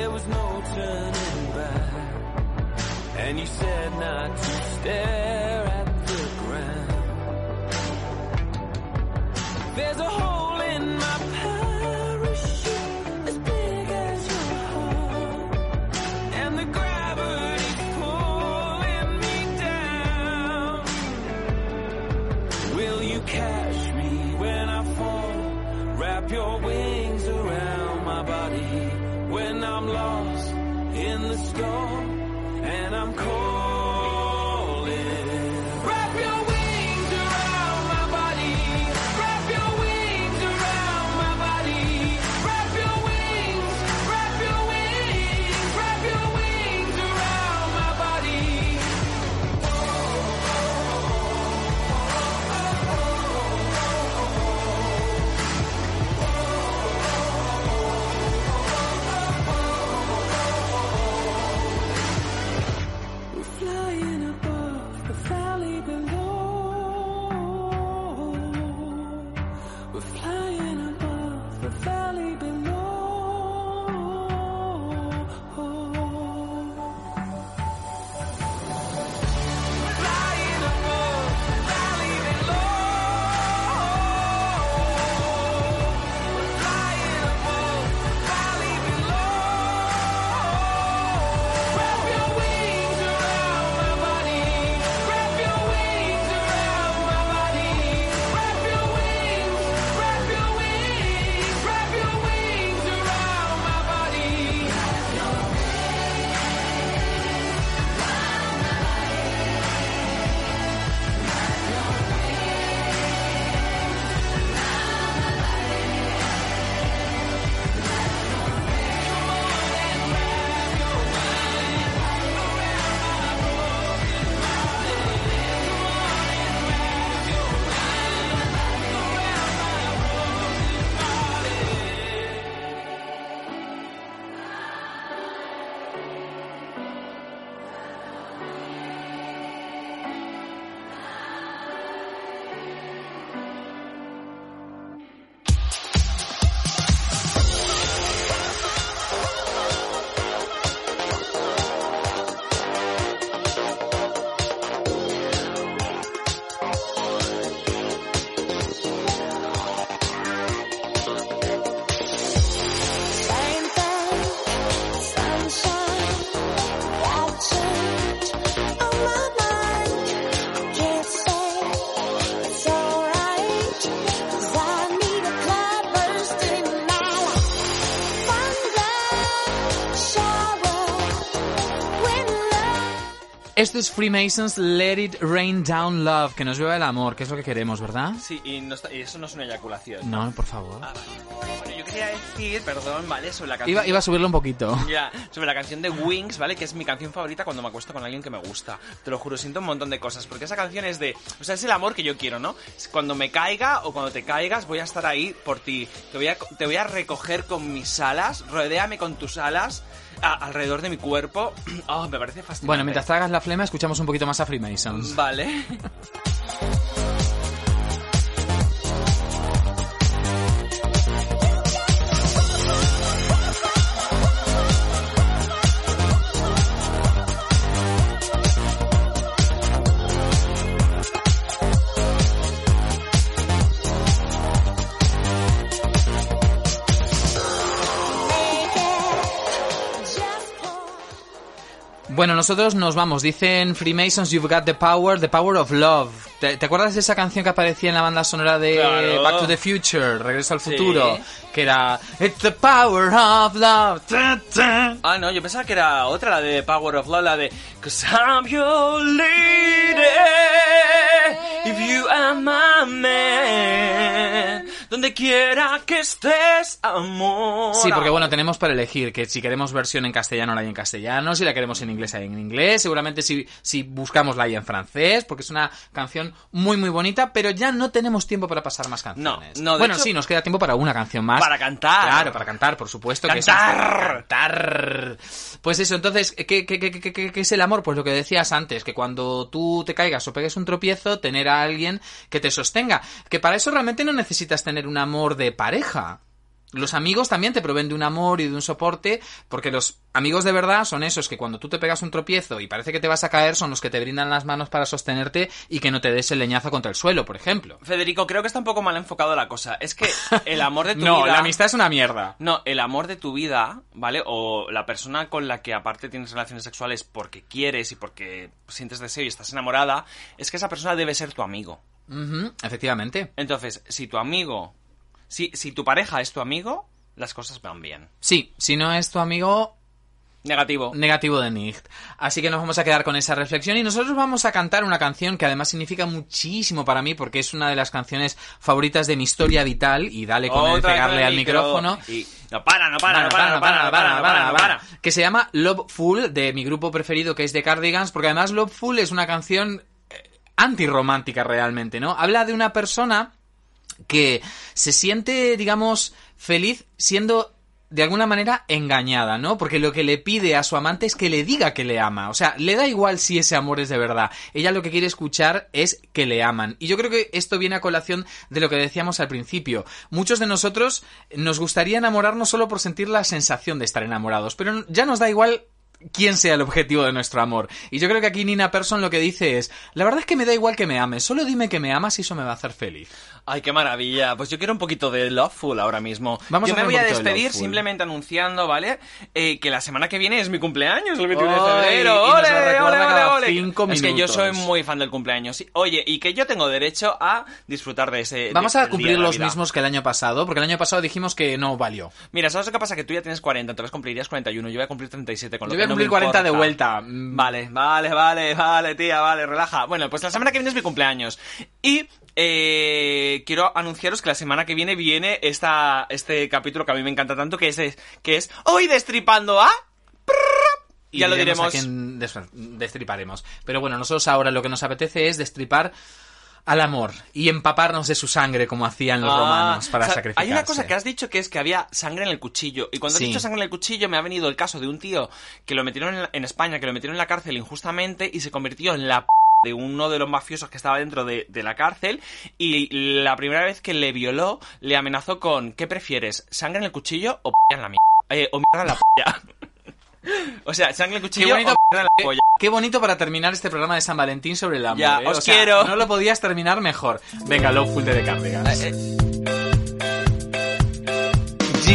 there was no turning back. And you said not to stare at the ground. There's a hole es Freemasons Let It Rain Down Love, que nos lleva el amor, que es lo que queremos, ¿verdad? Sí, y, no está- y eso no es una eyaculación. No, por favor. Ah, vale. Bueno, yo quería decir, perdón, ¿vale? Sobre la canción. Iba, iba a subirlo un poquito. [laughs] Ya, sobre la canción de Wings, ¿vale? Que es mi canción favorita cuando me acuesto con alguien que me gusta. Te lo juro, siento un montón de cosas. Porque esa canción es de. O sea, es el amor que yo quiero, ¿no? Cuando me caiga o cuando te caigas, voy a estar ahí por ti. Te voy a, te voy a recoger con mis alas. Rodéame con tus alas a- alrededor de mi cuerpo. Oh, [clears throat] me parece fascinante. Bueno, mientras tragas la flema, escuchamos un poquito más a Freemasons. Vale. [laughs] Bueno, nosotros nos vamos. Dicen Freemasons, you've got the power, the power of love. ¿Te, te acuerdas de esa canción que aparecía en la banda sonora de Claro. Back to the Future, Regreso al Sí. Futuro? Que era It's the power of love. Ta, ta. Ah, no, yo pensaba que era otra, la de Power of Love, la de Cause I'm your lady, if you are my man, donde quiera que estés, amor. Sí, porque bueno, tenemos para elegir que si queremos versión en castellano la hay en castellano, si la queremos en inglés hay en inglés, seguramente si, si buscamos la hay en francés, porque es una canción muy muy bonita, pero ya no tenemos tiempo para pasar más canciones. no, de bueno, hecho- sí, nos queda tiempo para una canción más. Para cantar. Claro, para cantar, por supuesto. que eso es- ¡Cantar! cantar. Pues eso, entonces, ¿qué, qué, qué, qué, qué- qué es el amor? Pues lo que decías antes, que cuando tú te caigas o pegues un tropiezo, tener a alguien que te sostenga. Que para eso realmente no necesitas tener un amor de pareja. Los amigos también te proveen de un amor y de un soporte, porque los amigos de verdad son esos que cuando tú te pegas un tropiezo y parece que te vas a caer, son los que te brindan las manos para sostenerte y que no te des el leñazo contra el suelo, por ejemplo. Federico, creo que está un poco mal enfocado la cosa. Es que el amor de [laughs] tu No, vida... la amistad es una mierda. No, el amor de tu vida, ¿vale? O la persona con la que aparte tienes relaciones sexuales porque quieres y porque sientes deseo y estás enamorada, es que esa persona debe ser tu amigo. Efectivamente. Entonces, si tu amigo, si, si tu pareja es tu amigo, las cosas van bien. Sí, si no es tu amigo, Negativo. Negativo de Nicht. Así que nos vamos a quedar con esa reflexión y nosotros vamos a cantar una canción que además significa muchísimo para mí porque es una de las canciones favoritas de mi historia vital y dale con el pegarle al micro. micrófono. Y no para, no para, no para, no para, no para, no para, no para. Que se llama Love Full, de mi grupo preferido que es The Cardigans, porque además Love Full es una canción eh, antirromántica realmente, ¿no? Habla de una persona que se siente, digamos, feliz siendo de alguna manera engañada, ¿no? Porque lo que le pide a su amante es que le diga que le ama. O sea, le da igual si ese amor es de verdad. Ella lo que quiere escuchar es que le aman. Y yo creo que esto viene a colación de lo que decíamos al principio. Muchos de nosotros nos gustaría enamorarnos solo por sentir la sensación de estar enamorados, pero ya nos da igual quién sea el objetivo de nuestro amor. Y yo creo que aquí Nina Persson lo que dice es, la verdad es que me da igual que me ames, solo dime que me amas y eso me va a hacer feliz. Ay, qué maravilla. Pues yo quiero un poquito de Loveful ahora mismo. Vamos yo a me voy a de despedir simplemente anunciando, ¿vale? Eh, que la semana que viene es mi cumpleaños, el 21 Ay, de febrero. ¡Ole, ole, ole, ole! cinco Es que yo soy muy fan del cumpleaños. Oye, y que yo tengo derecho a disfrutar de ese. Vamos de- a cumplir los mismos que el año pasado, porque el año pasado dijimos que no valió. Mira, ¿sabes lo que pasa? Que tú ya tienes 40, entonces cumplirías 41. Yo voy a cumplir 37, con lo Yo voy a no cumplir me 40 de vuelta. Mm, Vale, vale, vale, vale, tía, vale, relaja. Bueno, pues la semana que viene es mi cumpleaños. Y eh, quiero anunciaros que la semana que viene viene esta, este capítulo que a mí me encanta tanto, que es, que es Hoy destripando a... Y ya lo diremos a quién destriparemos. Pero bueno, nosotros ahora lo que nos apetece es destripar al amor y empaparnos de su sangre como hacían los Ah, romanos para o sea, sacrificarse. Hay una cosa que has dicho que es que había sangre en el cuchillo. Y cuando Sí. has dicho sangre en el cuchillo, me ha venido el caso de un tío que lo metieron en, en España, que lo metieron en la cárcel injustamente y se convirtió en la p de uno de los mafiosos que estaba dentro de, de la cárcel y la primera vez que le violó le amenazó con ¿qué prefieres? ¿sangre en el cuchillo o p en la mierda? Eh, o mierda en la polla. [laughs] o sea, sangre en el Qué cuchillo bonito, o mierda en la polla. qué bonito para terminar este programa de San Valentín sobre el amor. Ya, ¿eh? os O sea, quiero. No lo podías terminar mejor. Venga, Loveful de The Cardigans. Eh,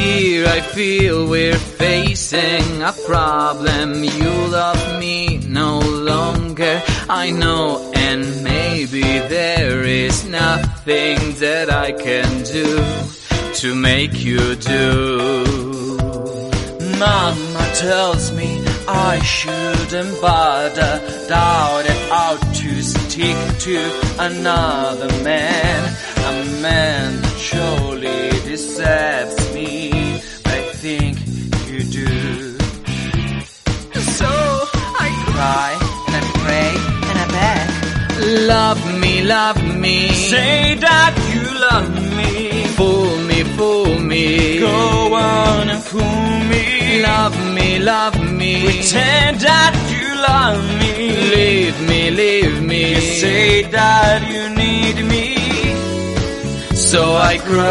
Dear, I feel we're facing a problem. You love me no longer. I know, and maybe there is nothing that I can do to make you do. Mama tells me I shouldn't bother, doubt it out to stick to another man, a man surely deserves me. I think you do. So I cry and I pray and I beg. Love me, love me. Say that you love me. Fool me, fool me. Go on and fool me. Love me, love me. Pretend that you love me. Leave me, leave me. You say that you need me. So I cry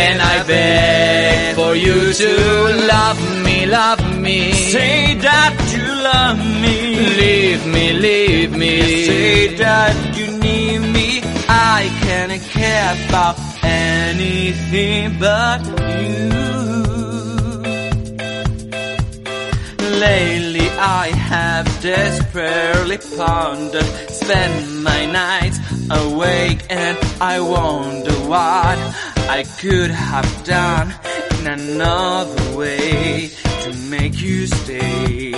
and I beg for you to love me, love me. Say that you love me. Leave me, leave me. Say that you need me. I can't care about anything but you. Lately I have desperately pondered, spend my nights awake and I wonder what I could have done in another way to make you stay.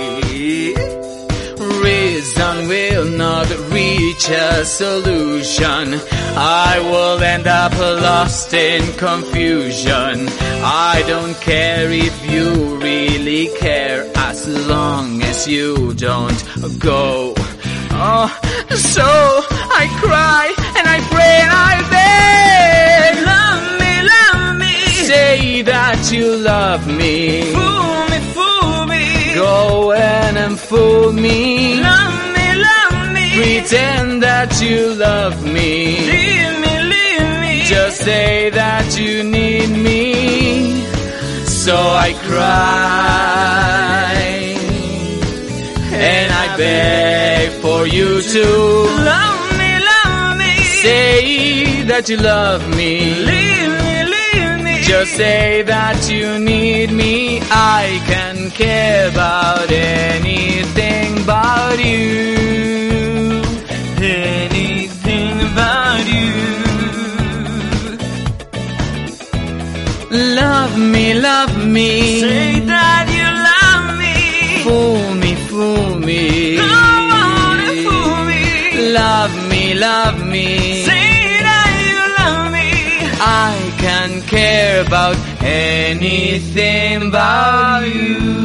Reason will not reach a solution. I will end up lost in confusion. I don't care if you really care as long as you don't go. Oh, so I cry and I pray and I beg. Love me, love me, Say that you love me. fool me, fool me. Go in and fool me. Love me, love me. Pretend that you love me. Leave me, leave me. Just say that you need me. So I cry and I beg for you to love me, love me. say that you love me. leave me, leave me. Just say that you need me. I can care about anything but you. Love me, love me. Say that you love me. Fool me, fool me. Come on and fool me. Love me, love me. Say that you love me. I can care about anything about you.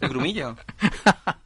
El grumillo. [laughs]